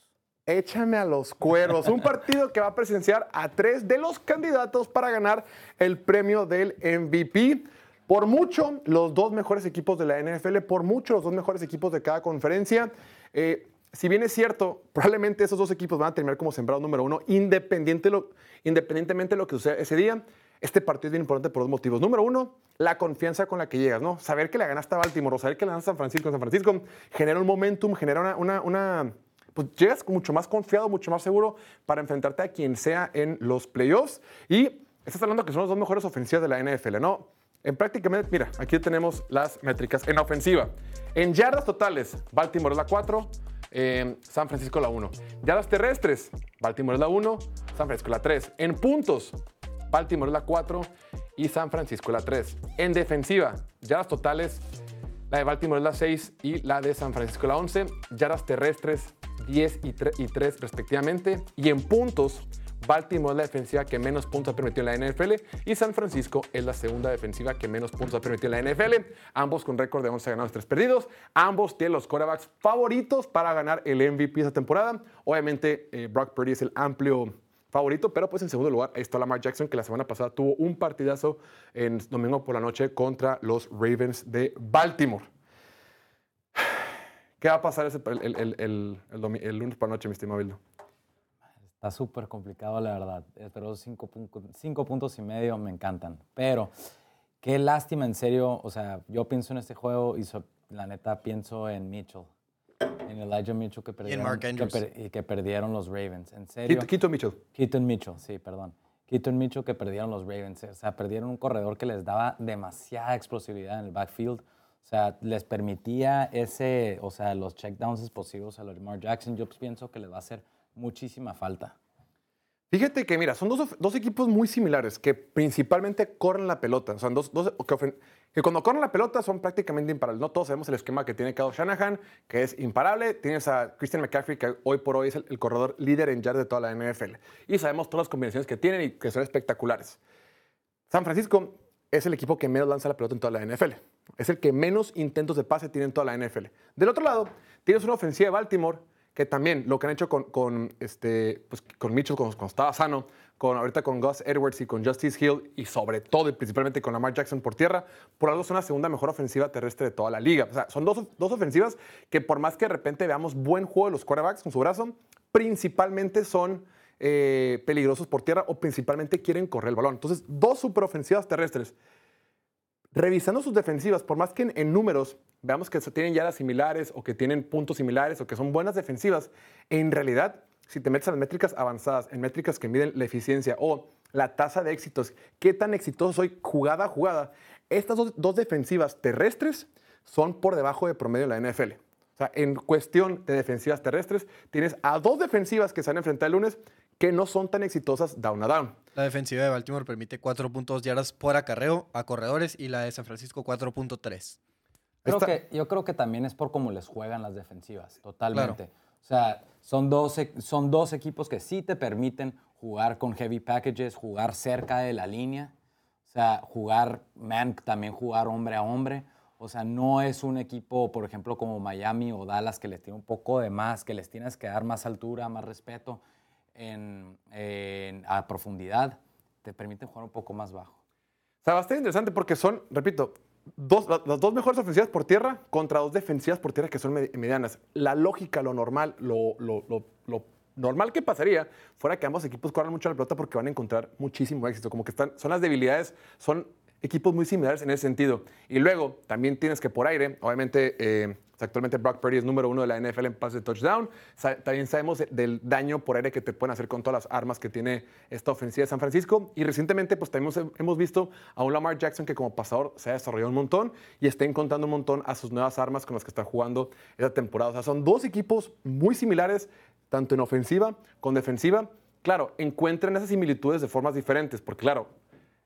Échame a los cuervos. Un partido que va a presenciar a tres de los candidatos para ganar el premio del MVP. Por mucho, los dos mejores equipos de la NFL, por mucho, los dos mejores equipos de cada conferencia. Eh, si bien es cierto, probablemente esos dos equipos van a terminar como sembrado número uno, independiente lo- independientemente de lo que suceda ese día. Este partido es bien importante por dos motivos. Número uno, la confianza con la que llegas, ¿no? Saber que le ganaste a Baltimore saber que le ganaste a San Francisco San Francisco genera un momentum, genera una, una- pues llegas mucho más confiado, mucho más seguro para enfrentarte a quien sea en los playoffs. Y estás hablando que son las dos mejores ofensivas de la NFL, ¿no? En prácticamente, mira, aquí tenemos las métricas. En ofensiva, en yardas totales, Baltimore es la 4, eh, San Francisco la 1. Yardas terrestres, Baltimore es la 1, San Francisco la 3. En puntos, Baltimore la 4 y San Francisco la 3. En defensiva, yardas totales, la de Baltimore es la 6 y la de San Francisco la 11. Yardas terrestres 10 y 3, y 3 respectivamente. Y en puntos, Baltimore es la defensiva que menos puntos ha permitido en la NFL y San Francisco es la segunda defensiva que menos puntos ha permitido en la NFL. Ambos con récord de 11 ganados, 3 perdidos. Ambos tienen los quarterbacks favoritos para ganar el MVP esta temporada. Obviamente, eh, Brock Purdy es el amplio favorito, pero pues en segundo lugar está Lamar Jackson, que la semana pasada tuvo un partidazo en domingo por la noche contra los Ravens de Baltimore. ¿Qué va a pasar el, lunes por la noche, mi estimado Bildo? Está súper complicado, la verdad. Eh, Pero cinco, pun- cinco puntos y medio me encantan. Pero qué lástima, en serio. O sea, yo pienso en este juego y la neta pienso en Mitchell. En Elijah Mitchell que perdieron, Mark que Andrews. per- y que perdieron los Ravens. En serio. Quito, Quito Mitchell. Keaton Mitchell, sí, perdón. Keaton Mitchell que perdieron los Ravens. O sea, perdieron un corredor que les daba demasiada explosividad en el backfield. O sea, les permitía ese, o sea, los checkdowns explosivos a los Lamar Jackson. Yo pienso que les va a hacer muchísima falta. Fíjate que, mira, son dos, dos equipos muy similares que principalmente corren la pelota. O sea, dos, dos que, cuando corren la pelota son prácticamente imparables. No todos sabemos el esquema que tiene Kyle Shanahan, que es imparable. Tienes a Christian McCaffrey, que hoy por hoy es el, el corredor líder en yards de toda la NFL. Y sabemos todas las combinaciones que tienen y que son espectaculares. San Francisco es el equipo que menos lanza la pelota en toda la NFL. Es el que menos intentos de pase tiene en toda la NFL. Del otro lado, tienes una ofensiva de Baltimore que también lo que han hecho con, este, pues, con Mitchell cuando, cuando estaba sano, con, ahorita con Gus Edwards y con Justice Hill y sobre todo y principalmente con Lamar Jackson por tierra, por algo son la segunda mejor ofensiva terrestre de toda la liga. O sea, son dos, dos ofensivas que por más que de repente veamos buen juego de los quarterbacks con su brazo, principalmente son eh, peligrosos por tierra o principalmente quieren correr el balón. Entonces, dos superofensivas terrestres. Revisando sus defensivas, por más que en, en números veamos que tienen yardas similares o que tienen puntos similares o que son buenas defensivas, en realidad, si te metes a las métricas avanzadas, en métricas que miden la eficiencia o la tasa de éxitos, qué tan exitoso soy jugada a jugada, estas dos, defensivas terrestres son por debajo de promedio de la NFL. O sea, en cuestión de defensivas terrestres, tienes a dos defensivas que se van a enfrentar el lunes que no son tan exitosas down a down. La defensiva de Baltimore permite 4.2 yardas por acarreo a corredores y la de San Francisco 4.3. Creo que, yo creo que también es por cómo les juegan las defensivas, totalmente. O sea, son dos, son dos equipos que sí te permiten jugar con heavy packages, jugar cerca de la línea, o sea, jugar man, también jugar hombre a hombre. O sea, no es un equipo, por ejemplo, como Miami o Dallas que les tiene un poco de más, que les tienes que dar más altura, más respeto en, a profundidad. Te permiten jugar un poco más bajo. O sea, bastante interesante porque son, repito, dos, la- las dos mejores ofensivas por tierra contra dos defensivas por tierra que son med- medianas. La lógica, lo normal, lo normal que pasaría fuera que ambos equipos corran mucho la pelota porque van a encontrar muchísimo éxito. Como que están, son las debilidades, son equipos muy similares en ese sentido. Y luego también tienes que por aire, obviamente, eh, actualmente Brock Purdy es número uno de la NFL en pases de touchdown. Sa- también sabemos de- del daño por aire que te pueden hacer con todas las armas que tiene esta ofensiva de San Francisco. Y recientemente, pues también hemos visto a un Lamar Jackson que como pasador se ha desarrollado un montón y está encontrando un montón a sus nuevas armas con las que está jugando esta temporada. O sea, son dos equipos muy similares, tanto en ofensiva como defensiva. Claro, encuentran esas similitudes de formas diferentes, porque claro,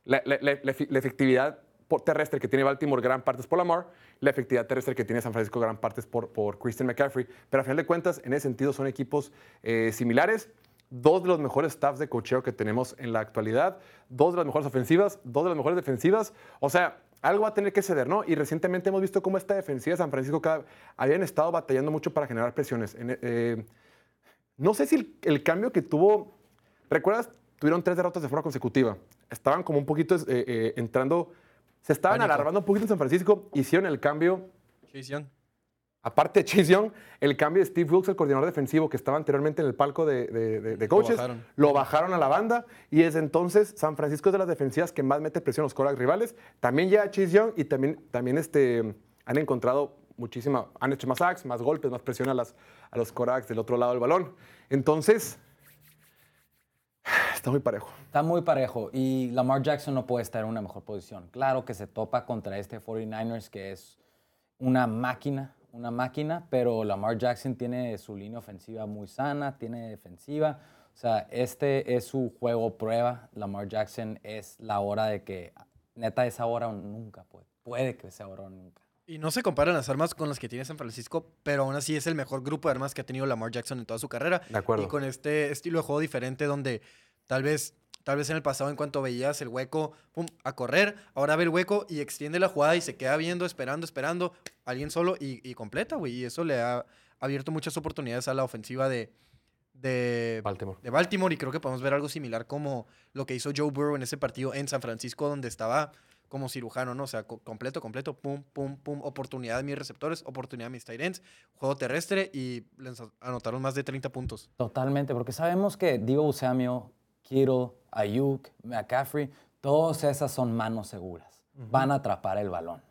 la, efectividad terrestre que tiene Baltimore gran parte es por Lamar, la efectividad terrestre que tiene San Francisco gran parte es por, por Christian McCaffrey, pero a final de cuentas, en ese sentido, son equipos eh, similares. Dos de los mejores staffs de cocheo que tenemos en la actualidad, dos de las mejores ofensivas, dos de las mejores defensivas. O sea, algo va a tener que ceder, ¿no? Y recientemente hemos visto cómo esta defensiva de San Francisco cada- habían estado batallando mucho para generar presiones. Eh, no sé si el, el cambio que tuvo, ¿recuerdas? Tuvieron tres derrotas de forma consecutiva. Estaban como un poquito eh, eh, entrando, se estaban Pánico. alarmando un poquito en San Francisco, hicieron el cambio Chase Young. Aparte de Chase Young, el cambio de Steve Wilkes, el coordinador defensivo que estaba anteriormente en el palco de, de- de- de coaches, bajaron. lo bajaron a la banda y desde entonces San Francisco es de las defensivas que más mete presión a los quarterbacks rivales. También ya Chase Young y también, también este, han encontrado muchísima, han hecho más sacks, más golpes, más presión a, las, a los quarterbacks del otro lado del balón. Entonces, está muy parejo. Está muy parejo y Lamar Jackson no puede estar en una mejor posición. Claro que se topa contra este 49ers que es una máquina, una máquina, pero Lamar Jackson tiene su línea ofensiva muy sana, tiene defensiva. O sea, este es su juego prueba. Lamar Jackson es la hora de que, neta, es ahora o nunca. Puede, puede que sea ahora o nunca. Y no se comparan las armas con las que tiene San Francisco, pero aún así es el mejor grupo de armas que ha tenido Lamar Jackson en toda su carrera. De acuerdo. Y con este estilo de juego diferente donde tal vez, tal vez en el pasado en cuanto veías el hueco, pum, a correr, ahora ve el hueco y extiende la jugada y se queda viendo, esperando, esperando, alguien solo y, y completa, güey. Y eso le ha abierto muchas oportunidades a la ofensiva de, de, Baltimore. de Baltimore y creo que podemos ver algo similar como lo que hizo Joe Burrow en ese partido en San Francisco donde estaba como cirujano, ¿no? O sea, co- completo, completo, pum, pum, pum, oportunidad de mis receptores, oportunidad de mis tight ends, juego terrestre y les anotaron más de 30 puntos. Totalmente, porque sabemos que Divo Samuel, Kittle, Ayuk, McCaffrey, todas esas son manos seguras. Van a atrapar el balón.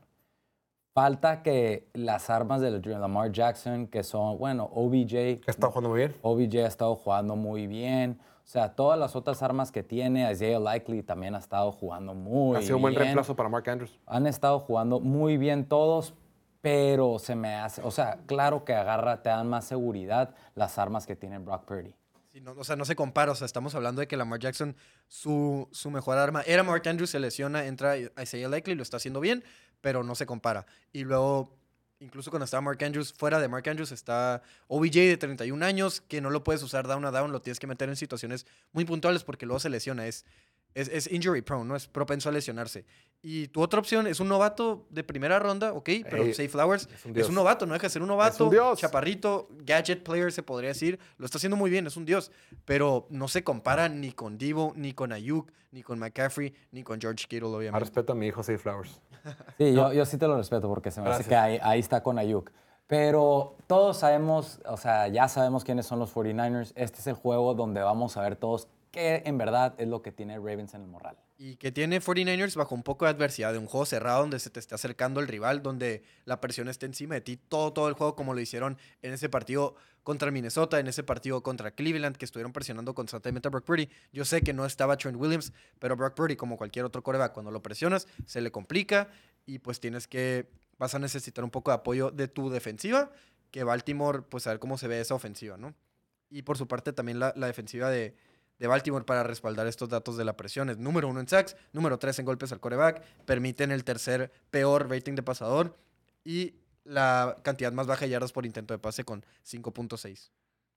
Falta que las armas de Lamar Jackson, que son, bueno, OBJ, Está jugando muy bien. OBJ ha estado jugando muy bien. O sea, todas las otras armas que tiene, Isaiah Likely también ha estado jugando muy ha sido un buen bien. reemplazo para Mark Andrews. Han estado jugando muy bien todos, pero se me hace, o sea, claro que agarra, te dan más seguridad las armas que tiene Brock Purdy. Sí, no- o sea, no se compara. O sea, estamos hablando de que Lamar Jackson, su, su mejor arma era Mark Andrews, se lesiona, entra Isaiah Likely, lo está haciendo bien, pero no se compara. Y luego, incluso cuando está Mark Andrews, fuera de Mark Andrews está OBJ de 31 años, que no lo puedes usar down a down, lo tienes que meter en situaciones muy puntuales porque luego se lesiona. Es, es, es injury prone, ¿no? Es propenso a lesionarse. Y tu otra opción es un novato de primera ronda, ok, pero Ey, Safe Flowers es un es un novato, no deja de ser un novato. dios. Chaparrito, gadget player se podría decir. Lo está haciendo muy bien, es un dios. Pero no se compara ni con Divo, ni con Ayuk, ni con McCaffrey, ni con George Kittle, obviamente. respeto a mi hijo, Safe Flowers. Sí, yo, yo sí te lo respeto porque se me hace que ahí, ahí está con Ayuk. Pero todos sabemos, o sea, ya sabemos quiénes son los 49ers. Este es el juego donde vamos a ver todos qué en verdad es lo que tiene Ravens en el morral. Y que tiene 49ers bajo un poco de adversidad, de un juego cerrado donde se te está acercando el rival, donde la presión está encima de ti todo, todo el juego, como lo hicieron en ese partido contra Minnesota, en ese partido contra Cleveland, que estuvieron presionando constantemente a Brock Purdy. Yo sé que no estaba Trent Williams, pero Brock Purdy, como cualquier otro coreback, cuando lo presionas, se le complica y pues tienes que, vas a necesitar un poco de apoyo de tu defensiva, que Baltimore, pues a ver cómo se ve esa ofensiva, ¿no? Y por su parte también la defensiva de, de Baltimore para respaldar estos datos de la presión. Es número uno en sacks, número tres en golpes al coreback, permiten el tercer peor rating de pasador y la cantidad más baja de yardas por intento de pase con 5.6.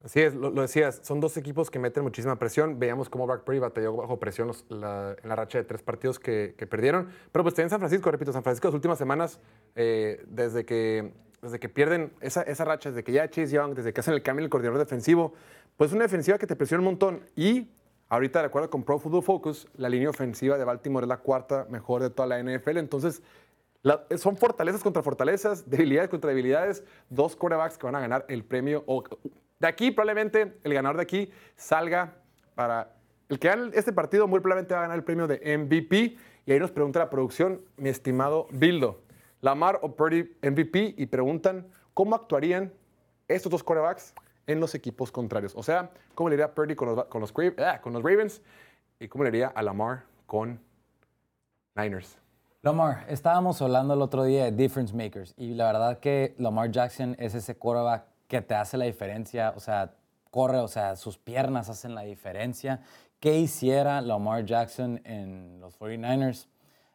Así es, lo, decías, son dos equipos que meten muchísima presión. Veíamos cómo Purdy batalló bajo presión en la racha de tres partidos que, perdieron. Pero pues también San Francisco, repito, San Francisco las últimas semanas, eh, desde, que, desde que pierden esa, esa racha, desde que ya Chase Young, desde que hacen el cambio en el coordinador defensivo, pues una defensiva que te presiona un montón. Y ahorita, de acuerdo con Pro Football Focus, la línea ofensiva de Baltimore es la cuarta mejor de toda la NFL. Entonces, son fortalezas contra fortalezas, debilidades contra debilidades, dos quarterbacks que van a ganar el premio. De aquí, probablemente, el ganador de aquí salga para. El que gane este partido, muy probablemente va a ganar el premio de MVP. Y ahí nos pregunta la producción, mi estimado Bildo, Lamar o Purdy MVP, y preguntan cómo actuarían estos dos quarterbacks en los equipos contrarios. O sea, cómo le iría Purdy con los, con los, Cra- ah, con los Ravens y cómo le iría a Lamar con Niners. Lamar, estábamos hablando el otro día de difference makers y la verdad que Lamar Jackson es ese quarterback que te hace la diferencia, o sea, corre, o sea, sus piernas hacen la diferencia. ¿Qué hiciera Lamar Jackson en los 49ers?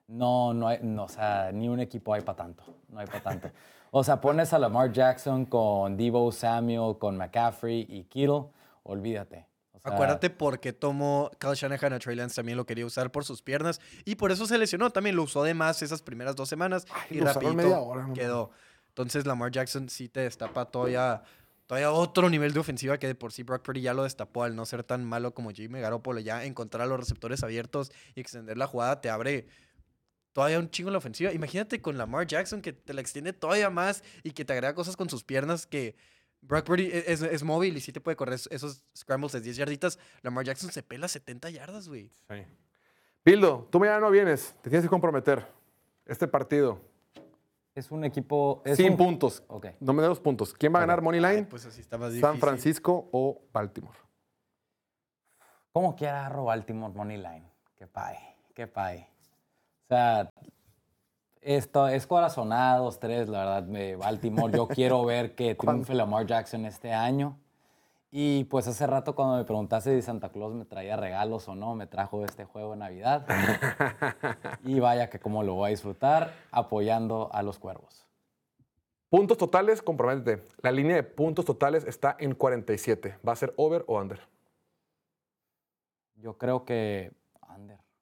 No, no hay, no, o sea, ni un equipo hay para tanto, no hay para tanto. O sea, pones a Lamar Jackson con Debo Samuel, con McCaffrey y Kittle, olvídate. O sea, Acuérdate por qué tomó Kyle Shanahan a Trey Lance, también lo quería usar por sus piernas y por eso se lesionó, también lo usó de más esas primeras dos semanas y rapidito hora, no quedó. Entonces Lamar Jackson sí te destapa todavía, todavía otro nivel de ofensiva que de por sí Brock Purdy ya lo destapó al no ser tan malo como Jimmy Garoppolo, ya encontrar a los receptores abiertos y extender la jugada te abre todavía un chingo en la ofensiva. Imagínate con Lamar Jackson que te la extiende todavía más y que te agrega cosas con sus piernas que Brock Purdy e- es, es móvil y sí te puede correr esos scrambles de 10 yarditas. Lamar Jackson se pela 70 yardas, güey. Sí. Bildo, tú mañana no vienes, te tienes que comprometer. Este partido, es un equipo. Es sin un- puntos. Ok. No me dé los puntos. ¿Quién va a ganar Money Ay, Line? pues así está más difícil. ¿San Francisco o Baltimore? ¿Cómo que agarro Baltimore Money Line? Qué pay, qué pay. O sea, esto es corazonados tres, la verdad, de Baltimore. Yo quiero ver que triunfe Lamar Jackson este año. Y pues hace rato cuando me preguntaste si Santa Claus me traía regalos o no, me trajo este juego de Navidad. y vaya que cómo lo voy a disfrutar apoyando a los cuervos. Puntos totales, comprométete. La línea de puntos totales está en 47. ¿Va a ser over o under? Yo creo que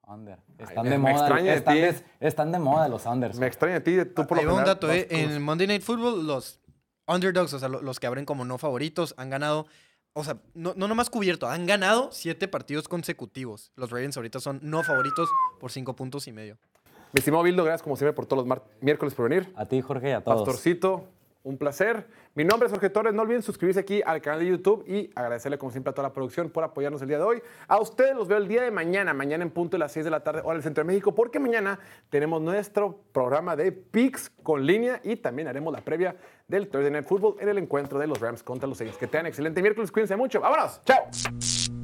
under. Están de me moda, extraña de están, ti. de, están de moda los unders. Me extraña a ti, tú por lo un dato, eh. En el Monday Night Football, los underdogs, o sea, lo- los que abren como no favoritos, han ganado. O sea, no, no nomás cubierto, han ganado siete partidos consecutivos. Los Ravens ahorita son no favoritos por cinco puntos y medio. Mi estimado Bildo, gracias como siempre por todos los miércoles por venir. A ti, Jorge, y a todos. Pastorcito, un placer. Mi nombre es Jorge Torres. No olviden suscribirse aquí al canal de YouTube y agradecerle como siempre a toda la producción por apoyarnos el día de hoy. A ustedes los veo el día de mañana, mañana en punto de las 6 de la tarde, hora del Centro de México, porque mañana tenemos nuestro programa de Picks con línea y también haremos la previa del Thursday Night Football en el encuentro de los Rams contra los Saints. Que tengan excelente miércoles, cuídense mucho. ¡Vámonos! ¡Chao!